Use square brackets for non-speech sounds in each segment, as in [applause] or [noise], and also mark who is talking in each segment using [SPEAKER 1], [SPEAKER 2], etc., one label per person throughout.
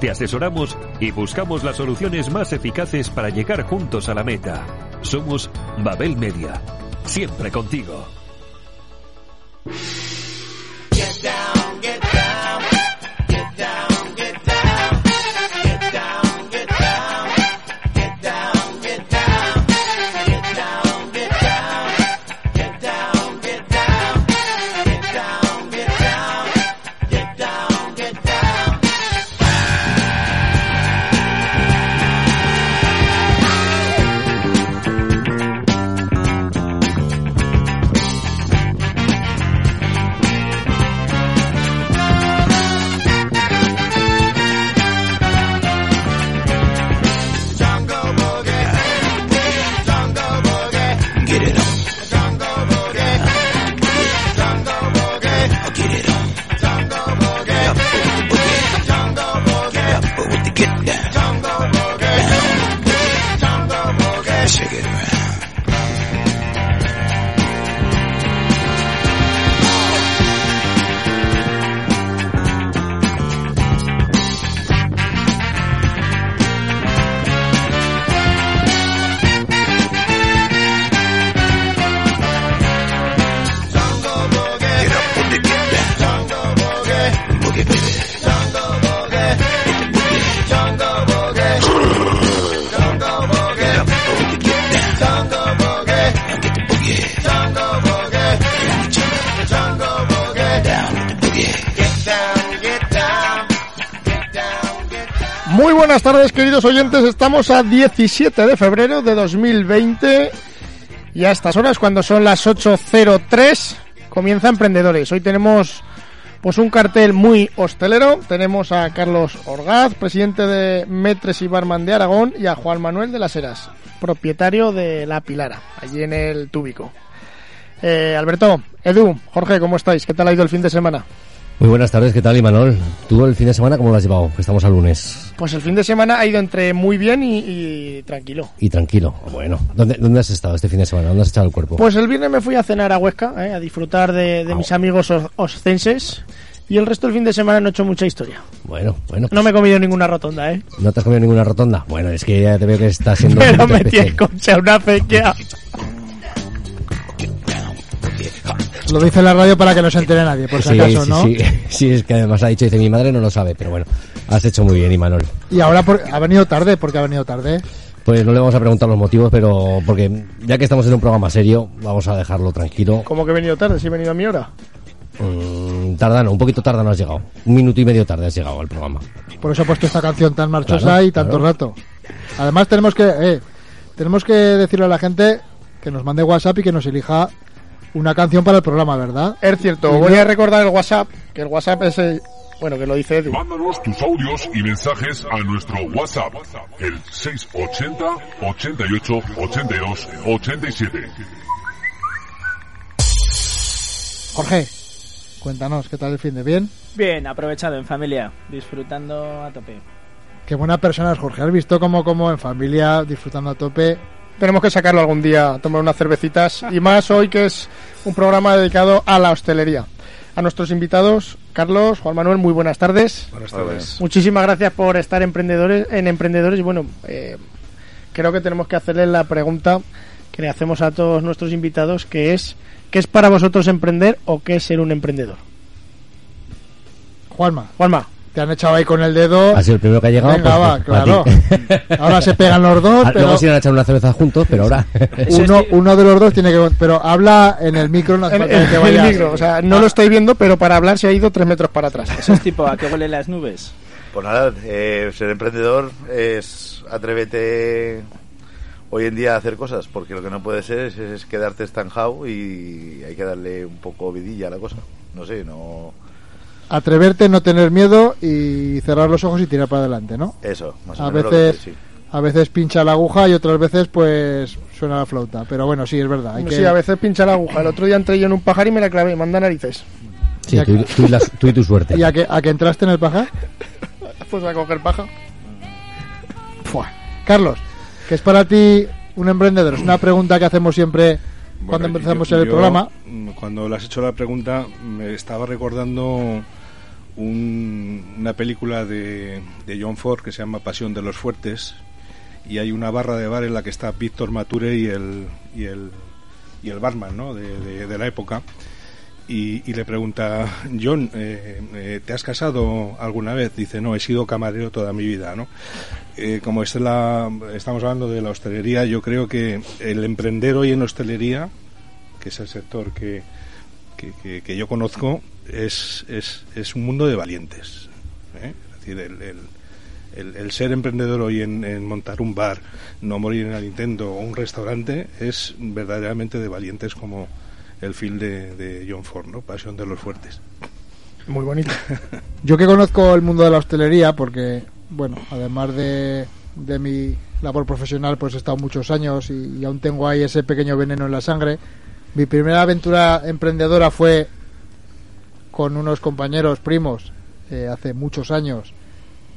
[SPEAKER 1] te asesoramos y buscamos las soluciones más eficaces para llegar juntos a la meta. Somos Babel Media. Siempre contigo.
[SPEAKER 2] Oyentes. Estamos a 17 de febrero de 2020 y a estas horas, cuando son las 8.03, comienza Emprendedores. Hoy tenemos pues un cartel muy hostelero. Tenemos a Carlos Orgaz, presidente de Metres y Barman de Aragón, y a Juan Manuel de las Heras, propietario de La Pilara, allí en el Túbico. Eh, Alberto, Edu, Jorge, ¿cómo estáis? ¿Qué tal ha ido el fin de semana?
[SPEAKER 3] Muy buenas tardes, ¿qué tal, Imanol? ¿Tú el fin de semana cómo lo has llevado? Estamos al lunes.
[SPEAKER 2] Pues el fin de semana ha ido entre muy bien y, y tranquilo.
[SPEAKER 3] Y tranquilo. Bueno, ¿Dónde, ¿dónde has estado este fin de semana? ¿Dónde has echado el cuerpo?
[SPEAKER 2] Pues el viernes me fui a cenar a Huesca, eh, a disfrutar de, de
[SPEAKER 3] Ah.
[SPEAKER 2] mis amigos os- oscenses. Y el resto del fin de semana no he hecho mucha historia.
[SPEAKER 3] Bueno, bueno.
[SPEAKER 2] No me he comido ninguna rotonda, ¿eh?
[SPEAKER 3] ¿No te has comido ninguna rotonda? Bueno, es que ya te veo que estás siendo... [laughs]
[SPEAKER 2] Pero metí el coche a una acequia.
[SPEAKER 4] Lo dice la radio para que no se entere nadie, por si
[SPEAKER 3] Sí,
[SPEAKER 4] acaso,
[SPEAKER 3] sí,
[SPEAKER 4] ¿no?
[SPEAKER 3] sí, [laughs] sí, es que además ha dicho, dice, mi madre no lo sabe, pero bueno, has hecho muy bien, Imanol.
[SPEAKER 4] Y ahora por- ha venido tarde, porque ha venido tarde.
[SPEAKER 3] Pues no le vamos a preguntar los motivos, pero porque ya que estamos en un programa serio, vamos a dejarlo tranquilo.
[SPEAKER 2] Como que he venido tarde, si he venido a mi hora.
[SPEAKER 3] Mm, tardano, un poquito tarde no has llegado. Un minuto y medio tarde has llegado al programa.
[SPEAKER 4] Por eso he puesto esta canción tan marchosa
[SPEAKER 3] Claro,
[SPEAKER 4] y tanto
[SPEAKER 3] claro.
[SPEAKER 4] rato. Además tenemos que eh, tenemos que decirle a la gente que nos mande WhatsApp y que nos elija una canción para el programa, ¿verdad?
[SPEAKER 2] Es cierto, voy a recordar el WhatsApp, que el WhatsApp es el... Bueno, que lo dice Edu.
[SPEAKER 5] Mándanos tus audios y mensajes a nuestro WhatsApp, el 680 88 82 87.
[SPEAKER 4] Jorge, cuéntanos, ¿qué tal el fin de bien?
[SPEAKER 6] Bien, aprovechado en familia, disfrutando a tope.
[SPEAKER 4] Qué buena persona es Jorge. ¿Has visto cómo, cómo en familia, disfrutando a tope?
[SPEAKER 2] Tenemos que sacarlo algún día, a tomar unas cervecitas. Y más hoy que es un programa dedicado a la hostelería. A nuestros invitados, Carlos, Juan Manuel, muy buenas tardes.
[SPEAKER 7] Buenas tardes.
[SPEAKER 2] Muchísimas gracias por estar emprendedores, en Emprendedores. Y bueno, eh, creo que tenemos que hacerles la pregunta que le hacemos a todos nuestros invitados, que es, ¿qué es para vosotros emprender o qué es ser un emprendedor?
[SPEAKER 4] Juanma,
[SPEAKER 2] Juanma,
[SPEAKER 4] te han echado ahí con el dedo.
[SPEAKER 3] Ha sido el primero que ha llegado.
[SPEAKER 4] Venga,
[SPEAKER 3] pues,
[SPEAKER 4] va,
[SPEAKER 3] pues,
[SPEAKER 4] claro. [laughs] Ahora se pegan los dos,
[SPEAKER 3] Ah,
[SPEAKER 4] pero
[SPEAKER 3] Luego se iban a echar una cerveza juntos, pero ahora... [laughs]
[SPEAKER 4] uno, uno de los dos tiene que... Pero habla en el micro, no
[SPEAKER 2] en,
[SPEAKER 4] falta que
[SPEAKER 2] en
[SPEAKER 4] vayas.
[SPEAKER 2] el micro, o sea, no lo estoy viendo, pero para hablar se ha ido tres metros para atrás.
[SPEAKER 6] Eso es tipo a que huelen las nubes.
[SPEAKER 7] Pues nada, eh, ser emprendedor es atrévete hoy en día a hacer cosas, porque lo que no puede ser es, es quedarte estancado y hay que darle un poco vidilla a la cosa. No sé, no.
[SPEAKER 4] Atreverte, no tener miedo y cerrar los ojos y tirar para adelante, ¿no?
[SPEAKER 7] Eso, más o
[SPEAKER 4] A
[SPEAKER 7] menos. lo que
[SPEAKER 4] veces,
[SPEAKER 7] sí.
[SPEAKER 4] a veces pincha la aguja y otras veces pues suena la flauta. Pero bueno, sí, es verdad. Hay que...
[SPEAKER 2] Sí, a veces pincha la aguja. El otro día entré yo en un pajar y me la clavé, manda narices.
[SPEAKER 3] Sí, tú, y- tú y las- tú y tu suerte. [laughs]
[SPEAKER 4] ¿Y a que, a que entraste en el pajar? [laughs]
[SPEAKER 2] Pues a coger paja.
[SPEAKER 4] Fua. Carlos, ¿qué es para ti un emprendedor? Es una pregunta que hacemos siempre cuando
[SPEAKER 8] Bueno,
[SPEAKER 4] empezamos
[SPEAKER 8] yo-
[SPEAKER 4] el
[SPEAKER 8] yo,
[SPEAKER 4] programa.
[SPEAKER 8] Cuando le has hecho la pregunta, me estaba recordando un- una película de, de John Ford que se llama Pasión de los Fuertes y hay una barra de bar en la que está Víctor Mature y el, y el, y el barman ¿no? de, de- la época. Y, le pregunta, John, eh, eh, ¿te has casado alguna vez? Dice, no, he sido camarero toda mi vida, ¿no? Eh, como es la, estamos hablando de la hostelería, yo creo que el emprender hoy en hostelería, que es el sector que, que- que yo conozco, es, es, es un mundo de valientes. ¿eh? Es decir, el, el- el- ser emprendedor hoy en, montar un bar, no morir en el intento o un restaurante, es verdaderamente de valientes como el film de, de John Ford, ¿no? Pasión de los fuertes.
[SPEAKER 2] Muy bonito.
[SPEAKER 4] Yo que conozco el mundo de la hostelería, porque, bueno, además de, de mi labor profesional, pues he estado muchos años y, y aún tengo ahí ese pequeño veneno en la sangre. Mi primera aventura emprendedora fue con unos compañeros primos eh, hace muchos años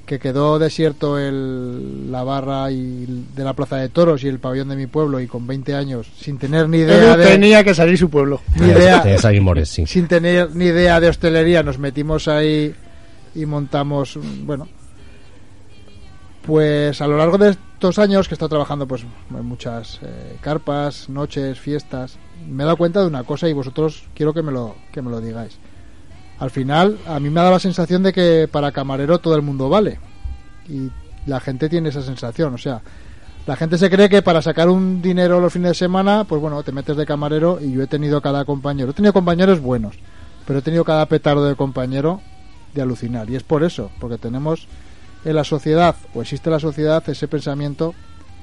[SPEAKER 4] que quedó desierto el, la barra y de la plaza de toros y el pabellón de mi pueblo y con 20 años sin tener ni idea de
[SPEAKER 2] tenía que salir su pueblo.
[SPEAKER 4] ni idea
[SPEAKER 3] Mores, sí.
[SPEAKER 4] sin tener ni idea de hostelería nos metimos ahí y montamos bueno pues a lo largo de estos años que he estado trabajando pues en muchas eh, carpas noches fiestas me he dado cuenta de una cosa y vosotros quiero que me lo que me lo digáis al final a mí me ha dado la sensación de que para camarero todo el mundo vale y la gente tiene esa sensación o sea la gente se cree que para sacar un dinero los fines de semana, pues bueno, te metes de camarero y yo he tenido cada compañero. He tenido compañeros buenos, pero he tenido cada petardo de compañero de alucinar. Y es por eso, porque tenemos en la sociedad, o existe en la sociedad, ese pensamiento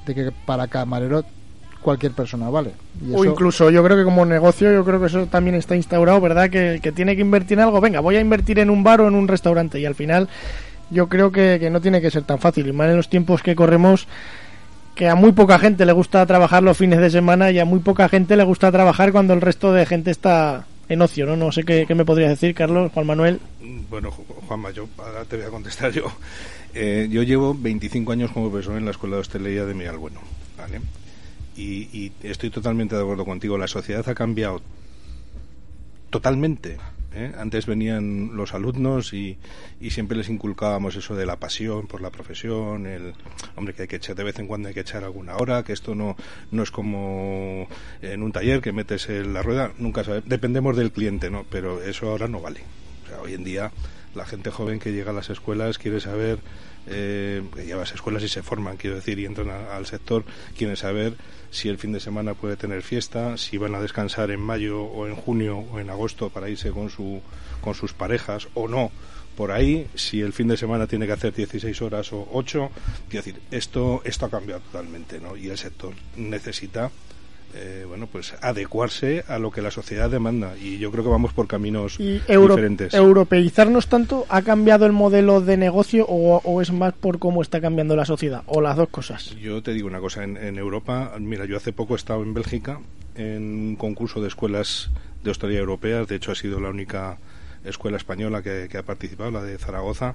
[SPEAKER 4] de que para camarero cualquier persona vale. Y
[SPEAKER 2] O
[SPEAKER 4] eso-
[SPEAKER 2] incluso yo creo que como negocio, yo creo que eso también está instaurado, ¿verdad? Que el que tiene que invertir en algo, venga, voy a invertir en un bar o en un restaurante. Y al final yo creo que, que no tiene que ser tan fácil. Y más en los tiempos que corremos, que a muy poca gente le gusta trabajar los fines de semana y a muy poca gente le gusta trabajar cuando el resto de gente está en ocio, ¿no? No sé qué, qué me podrías decir, Carlos, Juan Manuel.
[SPEAKER 8] Bueno, Ju- Juanma, yo ahora te voy a contestar yo. Eh, yo llevo 25 años como profesor en la Escuela de Hostelería de Miralbueno, ¿vale? Y, y estoy totalmente de acuerdo contigo. La sociedad ha cambiado totalmente. ¿eh? Antes venían los alumnos y, y siempre les inculcábamos eso de la pasión por la profesión, el hombre que hay que echar de vez en cuando hay que echar alguna hora, que esto no, no es como en un taller que metes en la rueda, nunca dependemos del cliente, ¿no? Pero eso ahora no vale. O sea, hoy en día la gente joven que llega a las escuelas quiere saber, eh, que lleva a las escuelas y se forman, quiero decir, y entran al sector, quieren saber si el fin de semana puede tener fiesta, si van a descansar en mayo o en junio o en agosto para irse con, su, con sus parejas o no. Por ahí, si el fin de semana tiene que hacer 16 horas o 8, quiero decir, esto, esto ha cambiado totalmente, ¿no? Y el sector necesita eh, bueno, pues adecuarse a lo que la sociedad demanda y yo creo que vamos por caminos
[SPEAKER 2] Y euro-
[SPEAKER 8] diferentes.
[SPEAKER 2] europeizarnos tanto, ¿ha cambiado el modelo de negocio o, o es más por cómo está cambiando la sociedad? O las dos cosas.
[SPEAKER 8] Yo te digo una cosa, en, en Europa, mira, yo hace poco he estado en Bélgica en un concurso de escuelas de hostelería europeas, de hecho ha sido la única escuela española que, que ha participado, la de Zaragoza,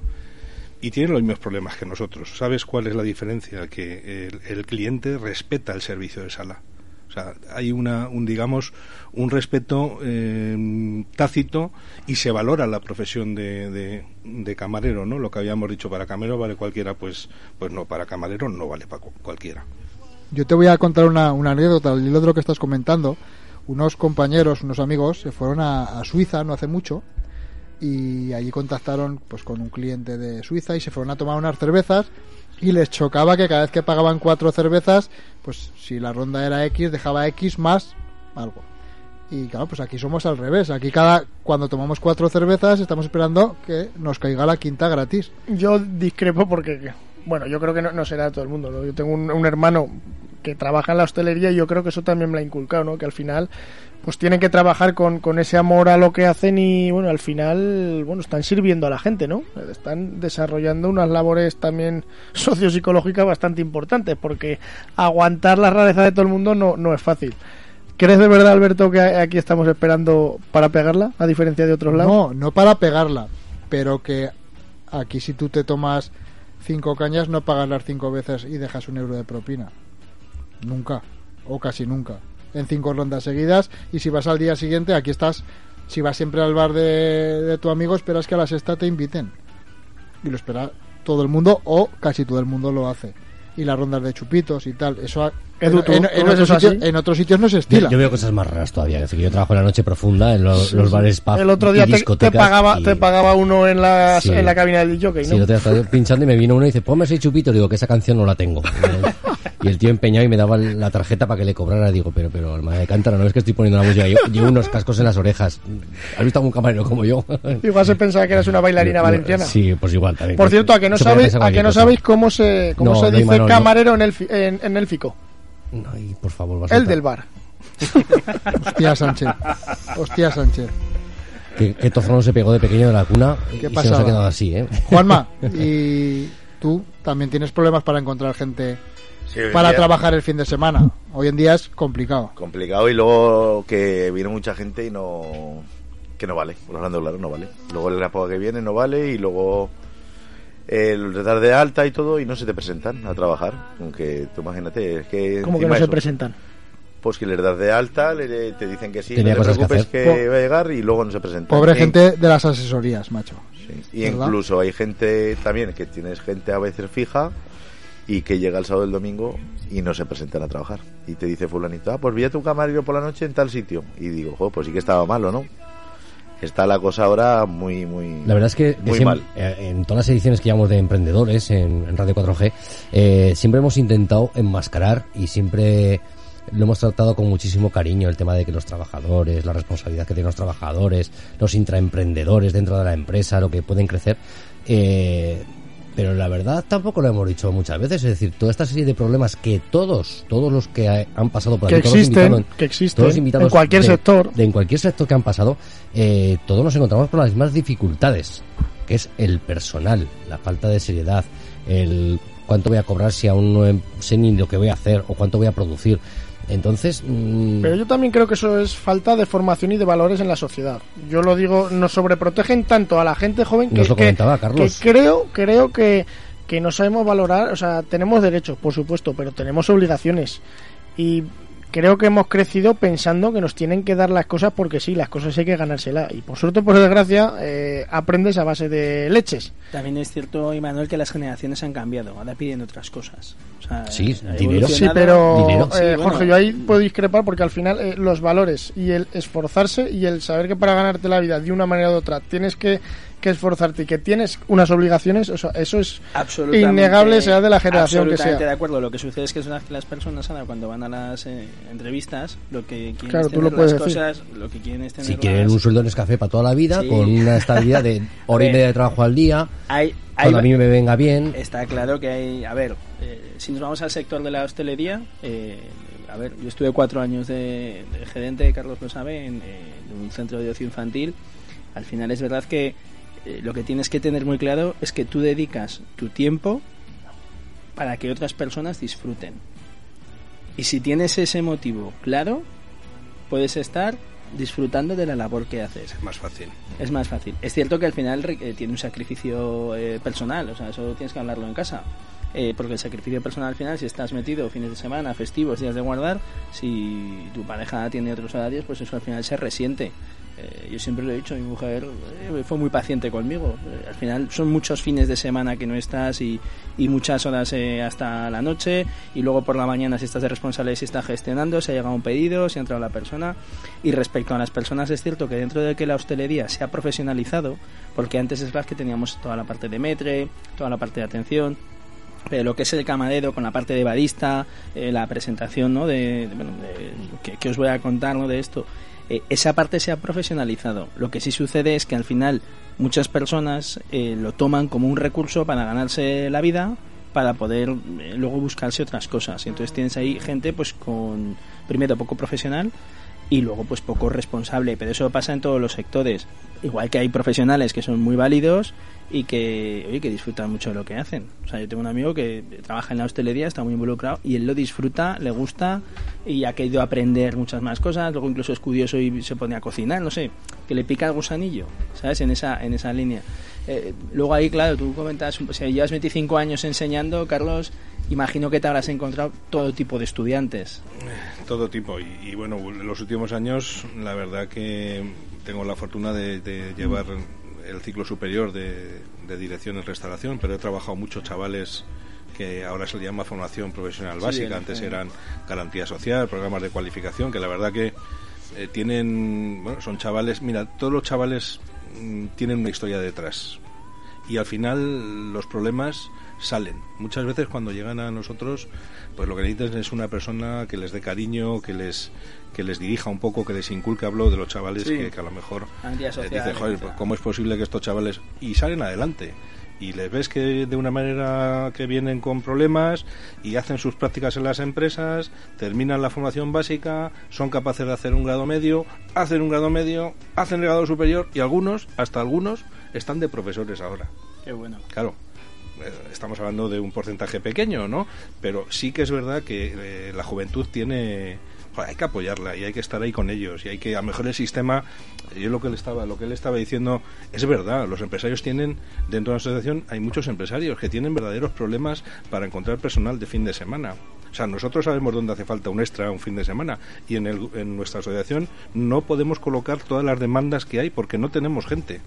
[SPEAKER 8] y tienen los mismos problemas que nosotros. ¿Sabes cuál es la diferencia? Que el, el cliente respeta el servicio de sala. O sea, hay una, un, digamos, un respeto eh, tácito y se valora la profesión de, de, camarero, ¿no? Lo que habíamos dicho, para camarero vale cualquiera, pues, pues no, para camarero no vale para cu- cualquiera.
[SPEAKER 4] Yo te voy a contar una, una anécdota al hilo de lo que estás comentando. Unos compañeros, unos amigos, se fueron a, a Suiza no hace mucho y allí contactaron pues con un cliente de Suiza y se fueron a tomar unas cervezas y les chocaba que cada vez que pagaban cuatro cervezas, pues si la ronda era X, dejaba X más algo. Y claro, pues aquí somos al revés. Aquí cada cuando tomamos cuatro cervezas estamos esperando que nos caiga la quinta gratis.
[SPEAKER 2] Yo discrepo porque, bueno, yo creo que no, no será todo el mundo. ¿no? Yo tengo un, un hermano que trabaja en la hostelería y yo creo que eso también me ha inculcado, ¿no? Que al final, pues tienen que trabajar con, con ese amor a lo que hacen y, bueno, al final, bueno, están sirviendo a la gente, ¿no? Están desarrollando unas labores también [laughs] sociopsicológicas bastante importantes porque aguantar la rareza de todo el mundo no, no es fácil. ¿Crees de verdad, Alberto, que aquí estamos esperando para pegarla, a diferencia de otros lados?
[SPEAKER 4] No, no para pegarla, pero que aquí si tú te tomas cinco cañas no pagas las cinco veces y dejas un euro de propina. Nunca, o casi nunca. En cinco rondas seguidas y si vas al día siguiente aquí estás Si vas siempre al bar de, de tu amigo, esperas que a la sexta te inviten. Y lo espera todo el mundo o casi todo el mundo lo hace. Y las rondas de chupitos y tal. Eso ha-
[SPEAKER 2] Edu,
[SPEAKER 4] en,
[SPEAKER 2] ¿tú-
[SPEAKER 4] en-
[SPEAKER 2] tú
[SPEAKER 4] en
[SPEAKER 2] ves
[SPEAKER 4] otros sitios,
[SPEAKER 2] así?
[SPEAKER 4] en otros sitios no se
[SPEAKER 3] Yo,
[SPEAKER 4] estila.
[SPEAKER 3] yo veo cosas más raras todavía. Es decir, yo trabajo en la noche profunda en lo-
[SPEAKER 2] Sí,
[SPEAKER 3] los
[SPEAKER 2] sí.
[SPEAKER 3] bares pub
[SPEAKER 2] El otro
[SPEAKER 3] y
[SPEAKER 2] día te, pagaba,
[SPEAKER 3] y-
[SPEAKER 2] te pagaba uno en, la,
[SPEAKER 3] Sí.
[SPEAKER 2] en la cabina del jockey,
[SPEAKER 3] Sí,
[SPEAKER 2] ¿no?
[SPEAKER 3] el otro día estaba yo pinchando y me vino uno y dice, ponme seis chupitos. Digo, que esa canción no la tengo. y el tío empeñado y me daba la tarjeta para que le cobrara. Digo, pero, pero, hermana de cántaro, no es que estoy poniendo la música. Yo llevo unos cascos en las orejas. ¿Has visto algún camarero como yo?
[SPEAKER 2] Igual se pensaba que eras una bailarina valenciana.
[SPEAKER 3] Sí, pues igual también.
[SPEAKER 2] Por cierto, a que no sabéis, a que no sabéis cómo se, cómo
[SPEAKER 3] No,
[SPEAKER 2] se dice
[SPEAKER 3] Imanol,
[SPEAKER 2] camarero en, el, en, en élfico.
[SPEAKER 3] Ay, por favor, vas a
[SPEAKER 2] El del bar. [laughs]
[SPEAKER 4] Hostia Sánchez. Hostia Sánchez.
[SPEAKER 3] Que, que Tozano se pegó de pequeño de la cuna y se nos ha quedado así, ¿eh?
[SPEAKER 4] Juanma, [laughs] y tú también tienes problemas para encontrar gente
[SPEAKER 7] Sí,
[SPEAKER 4] para
[SPEAKER 7] día-
[SPEAKER 4] trabajar el fin de semana. Hoy en día es complicado.
[SPEAKER 7] complicado y luego que viene mucha gente y no que no vale por hablando claro no vale luego la época que viene no vale y luego el retar de alta y todo y no se te presentan a trabajar aunque tú imagínate es que
[SPEAKER 2] Como que no se presentan.
[SPEAKER 7] pues que les das de alta le- te dicen que sí
[SPEAKER 3] Tenía
[SPEAKER 7] no te
[SPEAKER 3] que
[SPEAKER 7] preocupes que, va a llegar y luego no se presentan
[SPEAKER 4] Pobre gente de las asesorías, macho.
[SPEAKER 7] sí. y
[SPEAKER 4] ¿verdad?
[SPEAKER 7] incluso hay gente también que tienes gente a veces fija y que llega el sábado y el domingo y no se presentan a trabajar. Y te dice fulanito, ah, pues vi a tu camarero por la noche en tal sitio. Y digo, jo, pues sí que estaba malo, ¿no? Está la cosa ahora muy, muy...
[SPEAKER 3] La verdad es que,
[SPEAKER 7] Muy
[SPEAKER 3] siempre-
[SPEAKER 7] mal.
[SPEAKER 3] eh, en todas las ediciones que llevamos de emprendedores en, en Radio 4G, eh, siempre hemos intentado enmascarar y siempre lo hemos tratado con muchísimo cariño el tema de que los trabajadores, la responsabilidad que tienen los trabajadores, los intraemprendedores dentro de la empresa, lo que pueden crecer. eh, pero la verdad tampoco lo hemos dicho muchas veces, es decir, toda esta serie de problemas que todos, todos los que ha- han pasado por
[SPEAKER 2] Que
[SPEAKER 3] aquí, todos los
[SPEAKER 2] existen,
[SPEAKER 3] invitados-
[SPEAKER 2] que existen
[SPEAKER 3] todos los invitados
[SPEAKER 2] en cualquier
[SPEAKER 3] de-
[SPEAKER 2] sector.
[SPEAKER 3] de en cualquier sector que han pasado, eh, todos nos encontramos con las mismas dificultades, que es el personal, la falta de seriedad, el cuánto voy a cobrar si aún no sé ni lo que voy a hacer o cuánto voy a producir. Entonces, mm,
[SPEAKER 2] Pero yo también creo que eso es falta de formación y de valores en la sociedad. Yo lo digo, nos sobreprotegen tanto a la gente joven que,
[SPEAKER 3] Nos lo
[SPEAKER 2] que-
[SPEAKER 3] comentaba Carlos.
[SPEAKER 2] que creo, creo que, que no sabemos valorar, o sea, tenemos derechos, por supuesto, pero tenemos obligaciones. Y creo que hemos crecido pensando que nos tienen que dar las cosas porque sí, las cosas hay que ganárselas. Y por suerte, por desgracia, eh, aprendes a base de leches.
[SPEAKER 6] También es cierto, Imanuel, que las generaciones han cambiado. Ahora piden otras cosas. O sea,
[SPEAKER 3] Sí, dinero.
[SPEAKER 2] Sí, pero
[SPEAKER 3] Dinero.
[SPEAKER 6] Sí,
[SPEAKER 2] eh,
[SPEAKER 6] bueno.
[SPEAKER 2] Jorge, yo ahí puedo discrepar porque al final eh, los valores y el esforzarse y el saber que para ganarte la vida de una manera u otra tienes que, que esforzarte y que tienes unas obligaciones, o sea, eso es
[SPEAKER 6] Absolutamente-
[SPEAKER 2] innegable, sea de la generación que
[SPEAKER 6] absolutamente
[SPEAKER 2] sea.
[SPEAKER 6] de acuerdo. Lo que sucede es que son las, las personas ahora cuando van a las eh, entrevistas, lo que quieren
[SPEAKER 2] Claro,
[SPEAKER 6] es
[SPEAKER 2] tú lo
[SPEAKER 6] tener
[SPEAKER 2] puedes
[SPEAKER 6] las
[SPEAKER 2] decir.
[SPEAKER 6] cosas, lo que quieren es tener
[SPEAKER 3] si quieren
[SPEAKER 6] las-
[SPEAKER 3] un sueldo en café para toda la vida,
[SPEAKER 6] Sí.
[SPEAKER 3] con una estabilidad de [laughs] hora y media de trabajo al día,
[SPEAKER 6] hay, hay-
[SPEAKER 3] cuando a mí me venga bien,
[SPEAKER 6] Está claro que hay, a ver, eh, si nos vamos al sector de la hostelería, eh, a ver, yo estuve cuatro años de, de gerente, Carlos lo sabe, en, eh, en un centro de ocio infantil. Al final es verdad que eh, lo que tienes que tener muy claro es que tú dedicas tu tiempo para que otras personas disfruten. Y si tienes ese motivo claro, puedes estar disfrutando de la labor que haces
[SPEAKER 8] Más fácil.
[SPEAKER 6] es más fácil. Es cierto que al final eh, tiene un sacrificio eh, personal, o sea, eso tienes que hablarlo en casa. Eh, porque el sacrificio personal al final, si estás metido fines de semana, festivos, días de guardar, si tu pareja tiene otros horarios, pues eso al final se resiente. Eh, yo siempre lo he dicho, mi mujer eh, fue muy paciente conmigo. Eh, al final son muchos fines de semana que no estás y, y muchas horas eh, hasta la noche y luego por la mañana si estás de responsable, si estás gestionando, si ha llegado un pedido, si ha entrado la persona. Y respecto a las personas es cierto que dentro de que la hostelería se ha profesionalizado, porque antes es verdad que teníamos toda la parte de metre, toda la parte de atención, pero lo que es el camarero con la parte de badista, eh, la presentación ¿no? de, de- bueno, de- que, que os voy a contar ¿no? de esto, eh, esa parte se ha profesionalizado. Lo que sí sucede es que al final muchas personas eh, lo toman como un recurso para ganarse la vida, para poder eh, luego buscarse otras cosas. Entonces tienes ahí gente pues con, primero, poco profesional y luego pues poco responsable, pero eso pasa en todos los sectores. Igual que hay profesionales que son muy válidos y que, oye, que disfrutan mucho de lo que hacen. O sea, yo tengo un amigo que trabaja en la hostelería, está muy involucrado y él lo disfruta, le gusta y ha querido aprender muchas más cosas. Luego incluso es curioso y se pone a cocinar, no sé, que le pica el gusanillo, ¿sabes? En esa, en esa línea. Eh, luego ahí, claro, tú comentas, si llevas 25 años enseñando, Carlos, imagino que te habrás encontrado todo tipo de estudiantes.
[SPEAKER 8] Todo tipo. Y, y bueno, en los últimos años, la verdad que tengo la fortuna de, de llevar el ciclo superior de, de dirección en restauración, pero he trabajado muchos chavales que ahora se le llama formación profesional básica, antes eran garantía social, programas de cualificación, que la verdad que eh, tienen, bueno, son chavales, mira, todos los chavales mm, tienen una historia detrás. Y al final los problemas salen. Muchas veces cuando llegan a nosotros, pues lo que necesitan es una persona que les dé cariño, que les que les dirija un poco, que les inculque, hablo de los chavales
[SPEAKER 6] Sí.
[SPEAKER 8] que, que a lo mejor eh, dicen, joder,
[SPEAKER 6] sea.
[SPEAKER 8] ¿cómo es posible que estos chavales y salen adelante? Y les ves que de una manera que vienen con problemas y hacen sus prácticas en las empresas, terminan la formación básica, son capaces de hacer un grado medio, hacen un grado medio, hacen el grado superior y algunos, hasta algunos, están de profesores ahora.
[SPEAKER 6] Qué bueno.
[SPEAKER 8] Claro, estamos hablando de un porcentaje pequeño, ¿no? Pero sí que es verdad que eh, la juventud tiene hay que apoyarla y hay que estar ahí con ellos y hay que a lo mejor el sistema yo lo que le estaba lo que él estaba diciendo es verdad los empresarios tienen dentro de la asociación hay muchos empresarios que tienen verdaderos problemas para encontrar personal de fin de semana o sea, nosotros sabemos dónde hace falta un extra un fin de semana y en, el, en nuestra asociación no podemos colocar todas las demandas que hay porque no tenemos gente,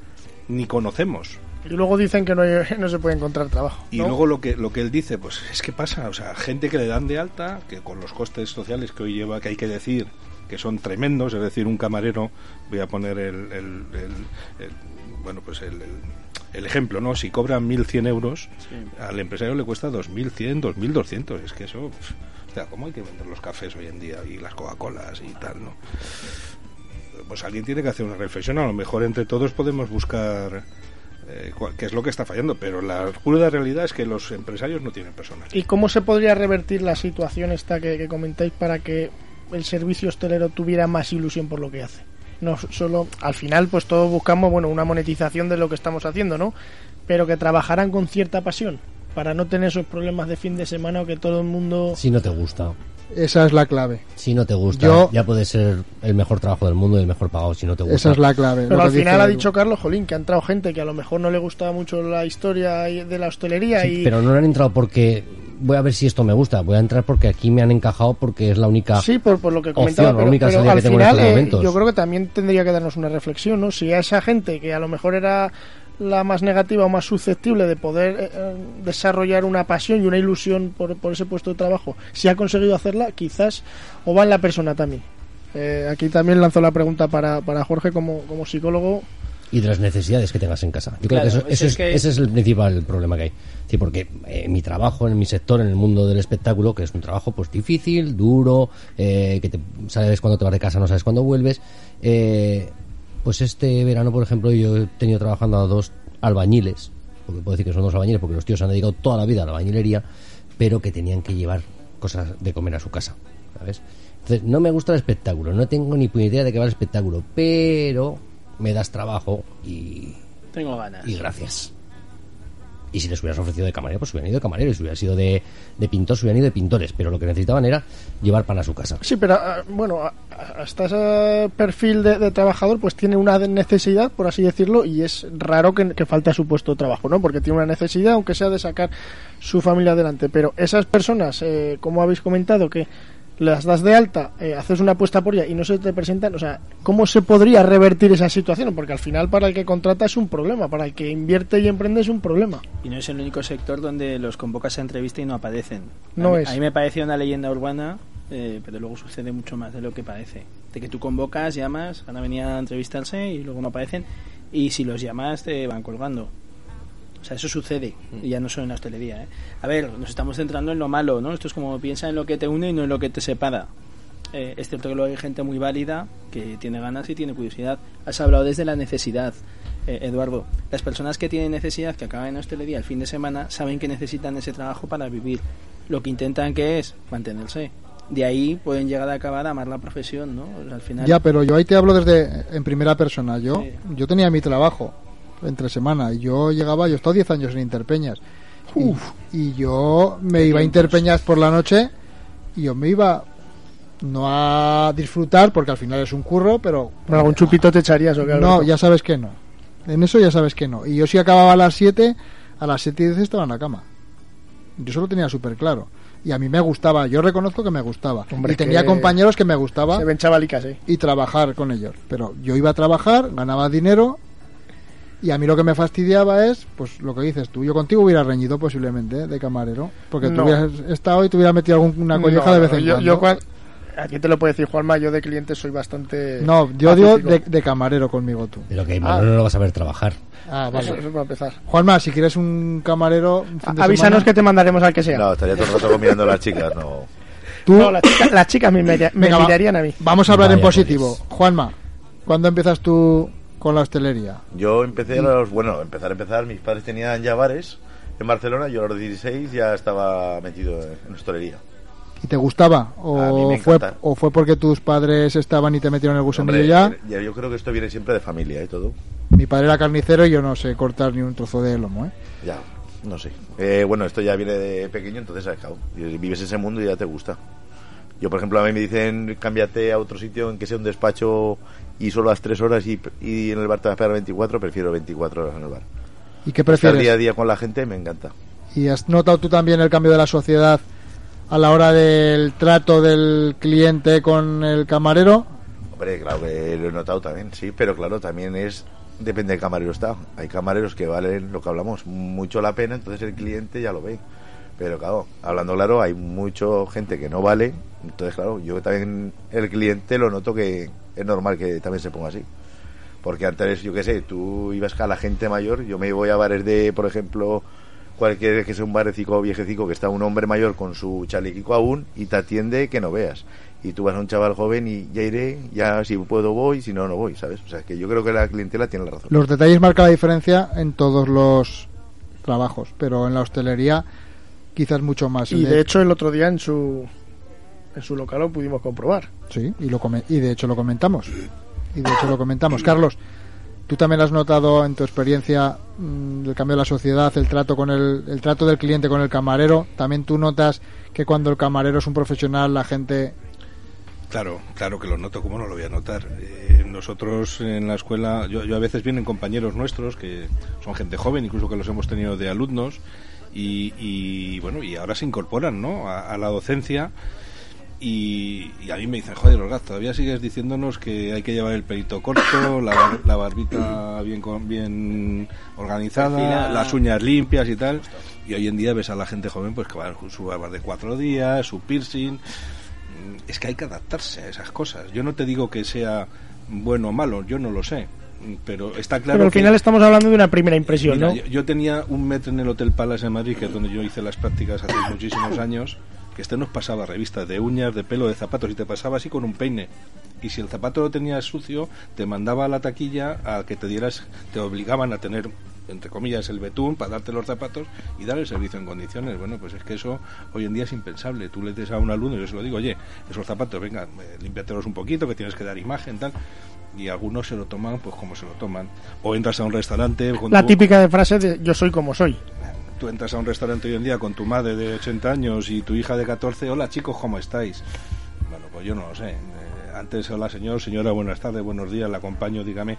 [SPEAKER 8] ni conocemos.
[SPEAKER 2] Y luego dicen que no, hay- [laughs] no se puede encontrar trabajo.
[SPEAKER 8] Y luego lo que lo que él dice, pues es que pasa, o sea, gente que le dan de alta, que con los costes sociales que hoy lleva, que hay que decir que son tremendos, es decir, un camarero, voy a poner el, el- el- el- bueno, pues el, el- el ejemplo, ¿no? Si cobra 1.100 euros, al empresario le cuesta 2.100, 2.200, es que eso, pf, o sea, ¿cómo hay que vender los cafés hoy en día y las Coca-Colas y tal, ¿no? Pues alguien tiene que hacer una reflexión, a lo mejor entre todos podemos buscar eh, qué es lo que está fallando, pero la cruda realidad es que los empresarios no tienen personal.
[SPEAKER 2] ¿Y cómo se podría revertir la situación esta que, que comentáis para que el servicio hostelero tuviera más ilusión por lo que hace? No solo, al final, pues todos buscamos, bueno, una monetización de lo que estamos haciendo, ¿no? Pero que trabajaran con cierta pasión para no tener esos problemas de fin de semana o que todo el mundo...
[SPEAKER 3] Si no te gusta,
[SPEAKER 4] Esa es la clave.
[SPEAKER 3] si no te gusta,
[SPEAKER 4] Yo-
[SPEAKER 3] ya puede ser el mejor trabajo del mundo y el mejor pagado. Si no te gusta,
[SPEAKER 4] Esa es la clave.
[SPEAKER 2] Pero al final ha dicho Carlos Jolín que ha entrado gente que a lo mejor no le gustaba mucho la historia de la hostelería
[SPEAKER 3] Sí,
[SPEAKER 2] y...
[SPEAKER 3] pero no han entrado porque voy a ver si esto me gusta. Voy a entrar porque aquí me han encajado porque es la única.
[SPEAKER 2] Sí, por, por lo que
[SPEAKER 3] opción,
[SPEAKER 2] comentaba,
[SPEAKER 3] la
[SPEAKER 2] pero,
[SPEAKER 3] única
[SPEAKER 2] pero
[SPEAKER 3] salida
[SPEAKER 2] al
[SPEAKER 3] que tengo en
[SPEAKER 2] final
[SPEAKER 3] estos
[SPEAKER 2] eh, yo creo que también tendría que darnos una reflexión, ¿no? Si a esa gente que a lo mejor era la más negativa o más susceptible de poder eh, eh, desarrollar una pasión y una ilusión por, por ese puesto de trabajo, si ha conseguido hacerla, quizás o va en la persona también. Eh, aquí también lanzo la pregunta para, para Jorge como, como psicólogo.
[SPEAKER 3] y de las necesidades que tengas en casa. Yo creo que, eso,
[SPEAKER 6] es
[SPEAKER 3] eso es,
[SPEAKER 6] que-
[SPEAKER 3] ese es el principal problema que hay. Sí, porque eh, mi trabajo en mi sector, en el mundo del espectáculo, que es un trabajo pues difícil, duro, eh, que te, sabes cuándo te vas de casa, no sabes cuándo vuelves. eh, pues este verano, por ejemplo, yo he tenido trabajando a dos albañiles, porque puedo decir que son dos albañiles, porque los tíos se han dedicado toda la vida a la albañilería, pero que tenían que llevar cosas de comer a su casa, ¿sabes? Entonces, no me gusta el espectáculo, no tengo ni puñetera idea de qué va el espectáculo, pero me das trabajo y,
[SPEAKER 6] Tengo ganas.
[SPEAKER 3] y gracias. Y si les hubieras ofrecido de camarero, pues hubieran ido de camarero. Y si hubiera sido de, de pintor, hubieran ido de pintores. Pero lo que necesitaban era llevar pan a su casa.
[SPEAKER 2] Sí, pero ah, bueno, hasta ese perfil de, de trabajador pues tiene una necesidad, por así decirlo, y es raro que, que falte a su puesto de trabajo, ¿no? Porque tiene una necesidad, aunque sea de sacar su familia adelante. Pero esas personas, eh, como habéis comentado, que las das de alta, eh, haces una apuesta por ella y no se te presentan, o sea, ¿cómo se podría revertir esa situación? Porque al final para el que contrata es un problema, para el que invierte y emprende es un problema.
[SPEAKER 6] Y no es el único sector donde los convocas a entrevista y no aparecen.
[SPEAKER 2] No
[SPEAKER 6] a, mí-
[SPEAKER 2] es.
[SPEAKER 6] A mí me parecía una leyenda urbana, eh, pero luego sucede mucho más de lo que parece. De que tú convocas, llamas, van a venir a entrevistarse y luego no aparecen. Y si los llamas, te van colgando. O sea, eso sucede, y ya no solo en la hostelería. ¿eh? A ver, nos estamos centrando en lo malo, ¿no? Esto es como piensa en lo que te une y no en lo que te separa. Eh, es cierto que luego hay gente muy válida que tiene ganas y tiene curiosidad. Has hablado desde la necesidad, eh, Eduardo. Las personas que tienen necesidad, que acaban en hostelería el fin de semana, saben que necesitan ese trabajo para vivir. Lo que intentan que es mantenerse. De ahí pueden llegar a acabar a amar la profesión, ¿no? O sea, al final.
[SPEAKER 4] Ya, pero yo ahí te hablo desde en primera persona. Yo,
[SPEAKER 6] Sí.
[SPEAKER 4] yo tenía mi trabajo entre semana yo llegaba, yo he estado 10 años en Interpeñas. Y, y yo me iba a Interpeñas por la noche y yo me iba no a disfrutar porque al final es un curro, pero
[SPEAKER 2] Bueno, algún chupito te echarías o qué,
[SPEAKER 4] no, ya sabes que no. En eso ya sabes que no. Y yo si acababa a las 7, a las 7 y 10 estaba en la cama. Yo eso lo tenía súper claro. Y a mí me gustaba, yo reconozco que me gustaba.
[SPEAKER 2] Hombre,
[SPEAKER 4] y tenía compañeros que me gustaba
[SPEAKER 2] Se ven chavalicas, ¿eh?
[SPEAKER 4] y trabajar con ellos. Pero yo iba a trabajar, ganaba dinero y a mí lo que me fastidiaba es, pues lo que dices tú, yo contigo hubiera reñido posiblemente ¿eh? de camarero, porque tú
[SPEAKER 2] No.
[SPEAKER 4] hubieras estado y te hubiera metido alguna colleja
[SPEAKER 2] No,
[SPEAKER 4] de vez
[SPEAKER 2] no,
[SPEAKER 4] en
[SPEAKER 2] yo,
[SPEAKER 4] cuando.
[SPEAKER 2] yo Aquí te lo puedo decir, Juanma, yo de cliente soy bastante...
[SPEAKER 4] No, yo digo de, de camarero conmigo tú.
[SPEAKER 3] Pero que Manolo no lo vas a ver trabajar.
[SPEAKER 4] Ah,
[SPEAKER 2] Eso,
[SPEAKER 4] vale.
[SPEAKER 2] eso para empezar.
[SPEAKER 4] Juanma, si quieres un camarero... un fin de
[SPEAKER 2] Avísanos
[SPEAKER 4] semana,
[SPEAKER 2] que te mandaremos al que sea.
[SPEAKER 7] No, estaría todo el rato comiendo a las chicas, no.
[SPEAKER 4] tú-
[SPEAKER 2] No, las chicas, las chicas me, me
[SPEAKER 4] Venga, va.
[SPEAKER 2] mirarían a mí.
[SPEAKER 4] Vamos a hablar en
[SPEAKER 3] Vaya,
[SPEAKER 4] positivo.
[SPEAKER 3] pues.
[SPEAKER 4] Juanma, ¿cuándo empiezas tú con la hostelería?
[SPEAKER 7] Yo empecé a los, bueno, empezar a empezar, mis padres tenían ya bares en Barcelona, yo a los 16 ya estaba metido en hostelería.
[SPEAKER 4] ¿Y te gustaba? ¿O fue. ¿O fue porque tus padres estaban y te metieron el gusanillo
[SPEAKER 7] Hombre,
[SPEAKER 4] ya?
[SPEAKER 7] ya, yo creo que esto viene siempre de familia y todo.
[SPEAKER 4] Mi padre era carnicero y yo no sé cortar ni un trozo de lomo, ¿eh?
[SPEAKER 7] Ya, no sé. Eh, bueno, esto ya viene de pequeño, entonces, claro, vives ese mundo y ya te gusta. Yo, por ejemplo, a mí me dicen, cámbiate a otro sitio en que sea un despacho y solo las 3 horas y, y en el bar te vas a esperar 24, prefiero 24 horas en el bar.
[SPEAKER 4] ¿Y qué
[SPEAKER 7] Estar
[SPEAKER 4] prefieres?
[SPEAKER 7] día a día con la gente me encanta.
[SPEAKER 4] ¿Y has notado tú también el cambio de la sociedad a la hora del trato del cliente con el camarero?
[SPEAKER 7] Hombre, claro que lo he notado también, sí, pero claro, también es depende del camarero está. Hay camareros que valen lo que hablamos, mucho la pena, entonces el cliente ya lo ve. Pero claro, hablando claro, hay mucha gente que no vale, entonces claro, yo también el cliente lo noto que es normal que también se ponga así. Porque antes, yo qué sé, tú ibas a la gente mayor, yo me voy a bares de, por ejemplo, cualquier que sea un barecico viejecico que está un hombre mayor con su chalequico aún y te atiende que no veas. Y tú vas a un chaval joven y ya iré, ya si puedo voy, si no, no voy, ¿sabes? O sea, que yo creo que la clientela tiene la razón.
[SPEAKER 4] Los detalles marcan la diferencia en todos los trabajos, pero en la hostelería quizás mucho más.
[SPEAKER 2] Y
[SPEAKER 4] El
[SPEAKER 2] de hecho el otro día en su en su local lo pudimos comprobar.
[SPEAKER 4] Sí, y, lo come- y de hecho lo comentamos. Y de hecho lo comentamos. Carlos, ¿tú también has notado en tu experiencia mm, el cambio de la sociedad, el trato con el, el trato del cliente con el camarero? ¿También tú notas que cuando el camarero es un profesional la gente...
[SPEAKER 8] Claro, claro que lo noto, ¿cómo no lo voy a notar? Eh, nosotros en la escuela, yo, yo a veces vienen compañeros nuestros que son gente joven, incluso que los hemos tenido de alumnos, y, y, bueno, y ahora se incorporan, ¿no? A, a la docencia. Y, y a mí me dicen, joder, Orgaz, todavía sigues diciéndonos que hay que llevar el pelito corto, la, bar- la barbita bien, bien organizada,
[SPEAKER 6] Perfilada.
[SPEAKER 8] las uñas limpias y tal. Y hoy en día ves a la gente joven pues que va con su barba de cuatro días, su piercing. Es que hay que adaptarse a esas cosas. Yo no te digo que sea bueno o malo, yo no lo sé. Pero está claro
[SPEAKER 2] Pero al
[SPEAKER 8] que-
[SPEAKER 2] final estamos hablando de una primera impresión,
[SPEAKER 8] Mira,
[SPEAKER 2] ¿no?
[SPEAKER 8] yo, yo tenía un metro en el Hotel Palace en Madrid, que es donde yo hice las prácticas hace [laughs] muchísimos años, que este nos pasaba revistas de uñas, de pelo, de zapatos, y te pasaba así con un peine. Y si el zapato lo tenías sucio, te mandaba a la taquilla a que te dieras, te obligaban a tener, entre comillas, el betún para darte los zapatos y dar el servicio en condiciones. Bueno, pues es que eso hoy en día es impensable. Tú le dices a un alumno, yo se lo digo, oye, esos zapatos, venga, eh, límpiatelos un poquito, que tienes que dar imagen, tal. Y algunos se lo toman, pues como se lo toman. O entras a un restaurante. con
[SPEAKER 2] La
[SPEAKER 8] tu-
[SPEAKER 2] típica de frase de yo soy como soy.
[SPEAKER 8] Tú entras a un restaurante hoy en día con tu madre de 80 años y tu hija de 14, hola chicos, ¿cómo estáis? Bueno, pues yo no lo sé. Eh, antes, hola señor, señora, buenas tardes, buenos días, la acompaño, dígame.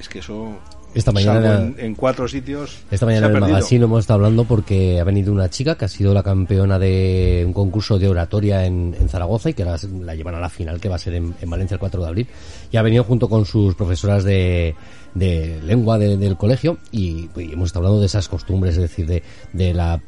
[SPEAKER 8] Es que eso,
[SPEAKER 3] Esta mañana
[SPEAKER 8] salvo en, en cuatro sitios,
[SPEAKER 3] Esta mañana en el magazine hemos estado hablando porque ha venido una chica que ha sido la campeona de un concurso de oratoria en, en Zaragoza y que ahora la llevan a la final que va a ser en, en Valencia el 4 de abril. Y ha venido junto con sus profesoras de, de lengua de- del colegio y, y hemos estado hablando de esas costumbres, es decir, de, de la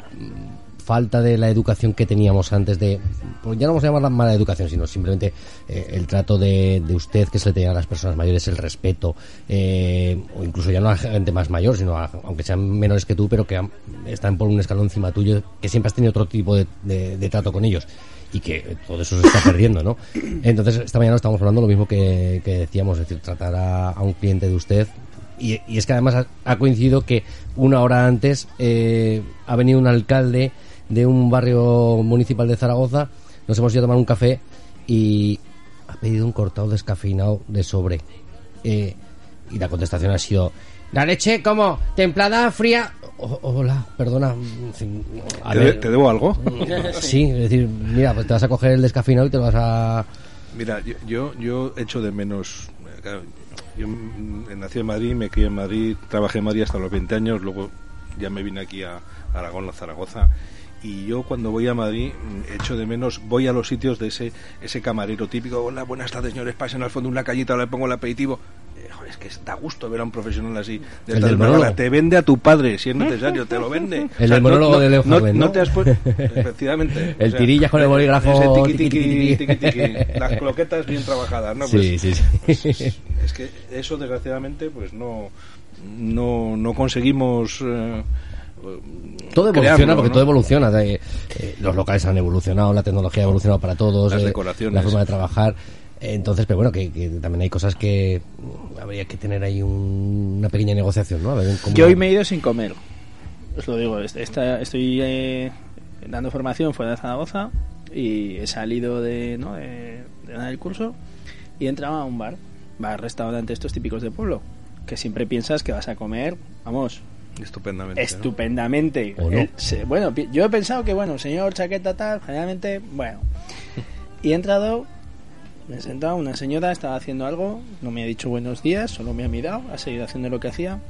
[SPEAKER 3] falta de la educación que teníamos antes de, pues ya no vamos a llamarla mala educación, sino simplemente eh, el trato de, de usted que se le tenía a las personas mayores, el respeto, eh, o incluso ya no a la gente más mayor, sino a- aunque sean menores que tú, pero que están por un escalón encima tuyo, que siempre has tenido otro tipo de, de- trato con ellos y que todo eso se está perdiendo, ¿no? Entonces, esta mañana estamos hablando lo mismo que, que decíamos, es decir, tratar a, a un cliente de usted y, y es que además ha, ha coincidido que una hora antes eh, ha venido un alcalde de un barrio municipal de Zaragoza, nos hemos ido a tomar un café y ha pedido un cortado descafeinado de sobre. Eh, y la contestación ha sido, ¿la leche cómo? ¿Templada, fría? O- hola, perdona. a
[SPEAKER 8] ¿Te,
[SPEAKER 3] ver,
[SPEAKER 8] de- te debo algo? [laughs]
[SPEAKER 3] Sí, es decir, mira, pues te vas a coger el descafeinado y te lo vas a...
[SPEAKER 8] Mira, yo, yo, yo echo de menos. eh, claro, yo mm, nací en Madrid, me crié en Madrid, trabajé en Madrid hasta los 20 años, luego ya me vine aquí a Aragón, a Zaragoza. Y yo cuando voy a Madrid mm, echo de menos, voy a los sitios de ese ese camarero típico, hola, buenas tardes señores, pasen al fondo una callita, le pongo el aperitivo. Eh, joder, es que da gusto ver a un profesional así. De
[SPEAKER 3] El del
[SPEAKER 8] te vende a tu padre si es necesario, te lo vende.
[SPEAKER 3] El del monólogo de Leo Harvey, ¿no?
[SPEAKER 8] no te has puesto, [laughs] efectivamente.
[SPEAKER 3] El tirillas con el bolígrafo,
[SPEAKER 8] tiqui.
[SPEAKER 3] tiqui,
[SPEAKER 8] tiqui. Las cloquetas bien trabajadas, ¿no?
[SPEAKER 3] Sí,
[SPEAKER 8] Pues,
[SPEAKER 3] sí, sí.
[SPEAKER 8] es que eso desgraciadamente pues no no, no conseguimos eh,
[SPEAKER 3] Todo evoluciona
[SPEAKER 8] crearlo,
[SPEAKER 3] porque
[SPEAKER 8] ¿no?
[SPEAKER 3] todo evoluciona. de- eh, los locales han evolucionado, la tecnología ha evolucionado para todos,
[SPEAKER 8] Las
[SPEAKER 3] eh,
[SPEAKER 8] decoraciones.
[SPEAKER 3] la forma de trabajar. Entonces, pero bueno, que, que también hay cosas que habría que tener ahí un- una pequeña negociación, ¿no? A ver cómo-
[SPEAKER 6] Yo hoy me he ido sin comer. Os lo digo, est- esta- estoy eh, dando formación fuera de Zaragoza y he salido de, ¿no? de, de dar el curso y he entrado a un bar, bar, restaurante estos típicos de pueblo, que siempre piensas que vas a comer, vamos,
[SPEAKER 8] estupendamente. ¿no?
[SPEAKER 6] estupendamente.
[SPEAKER 3] ¿O no?
[SPEAKER 6] El- se- bueno, yo he pensado que, bueno, señor chaqueta tal, generalmente, bueno. [laughs] Y he entrado, me he sentado, una señora estaba haciendo algo, no me ha dicho buenos días, solo me ha mirado, ha seguido haciendo lo que hacía.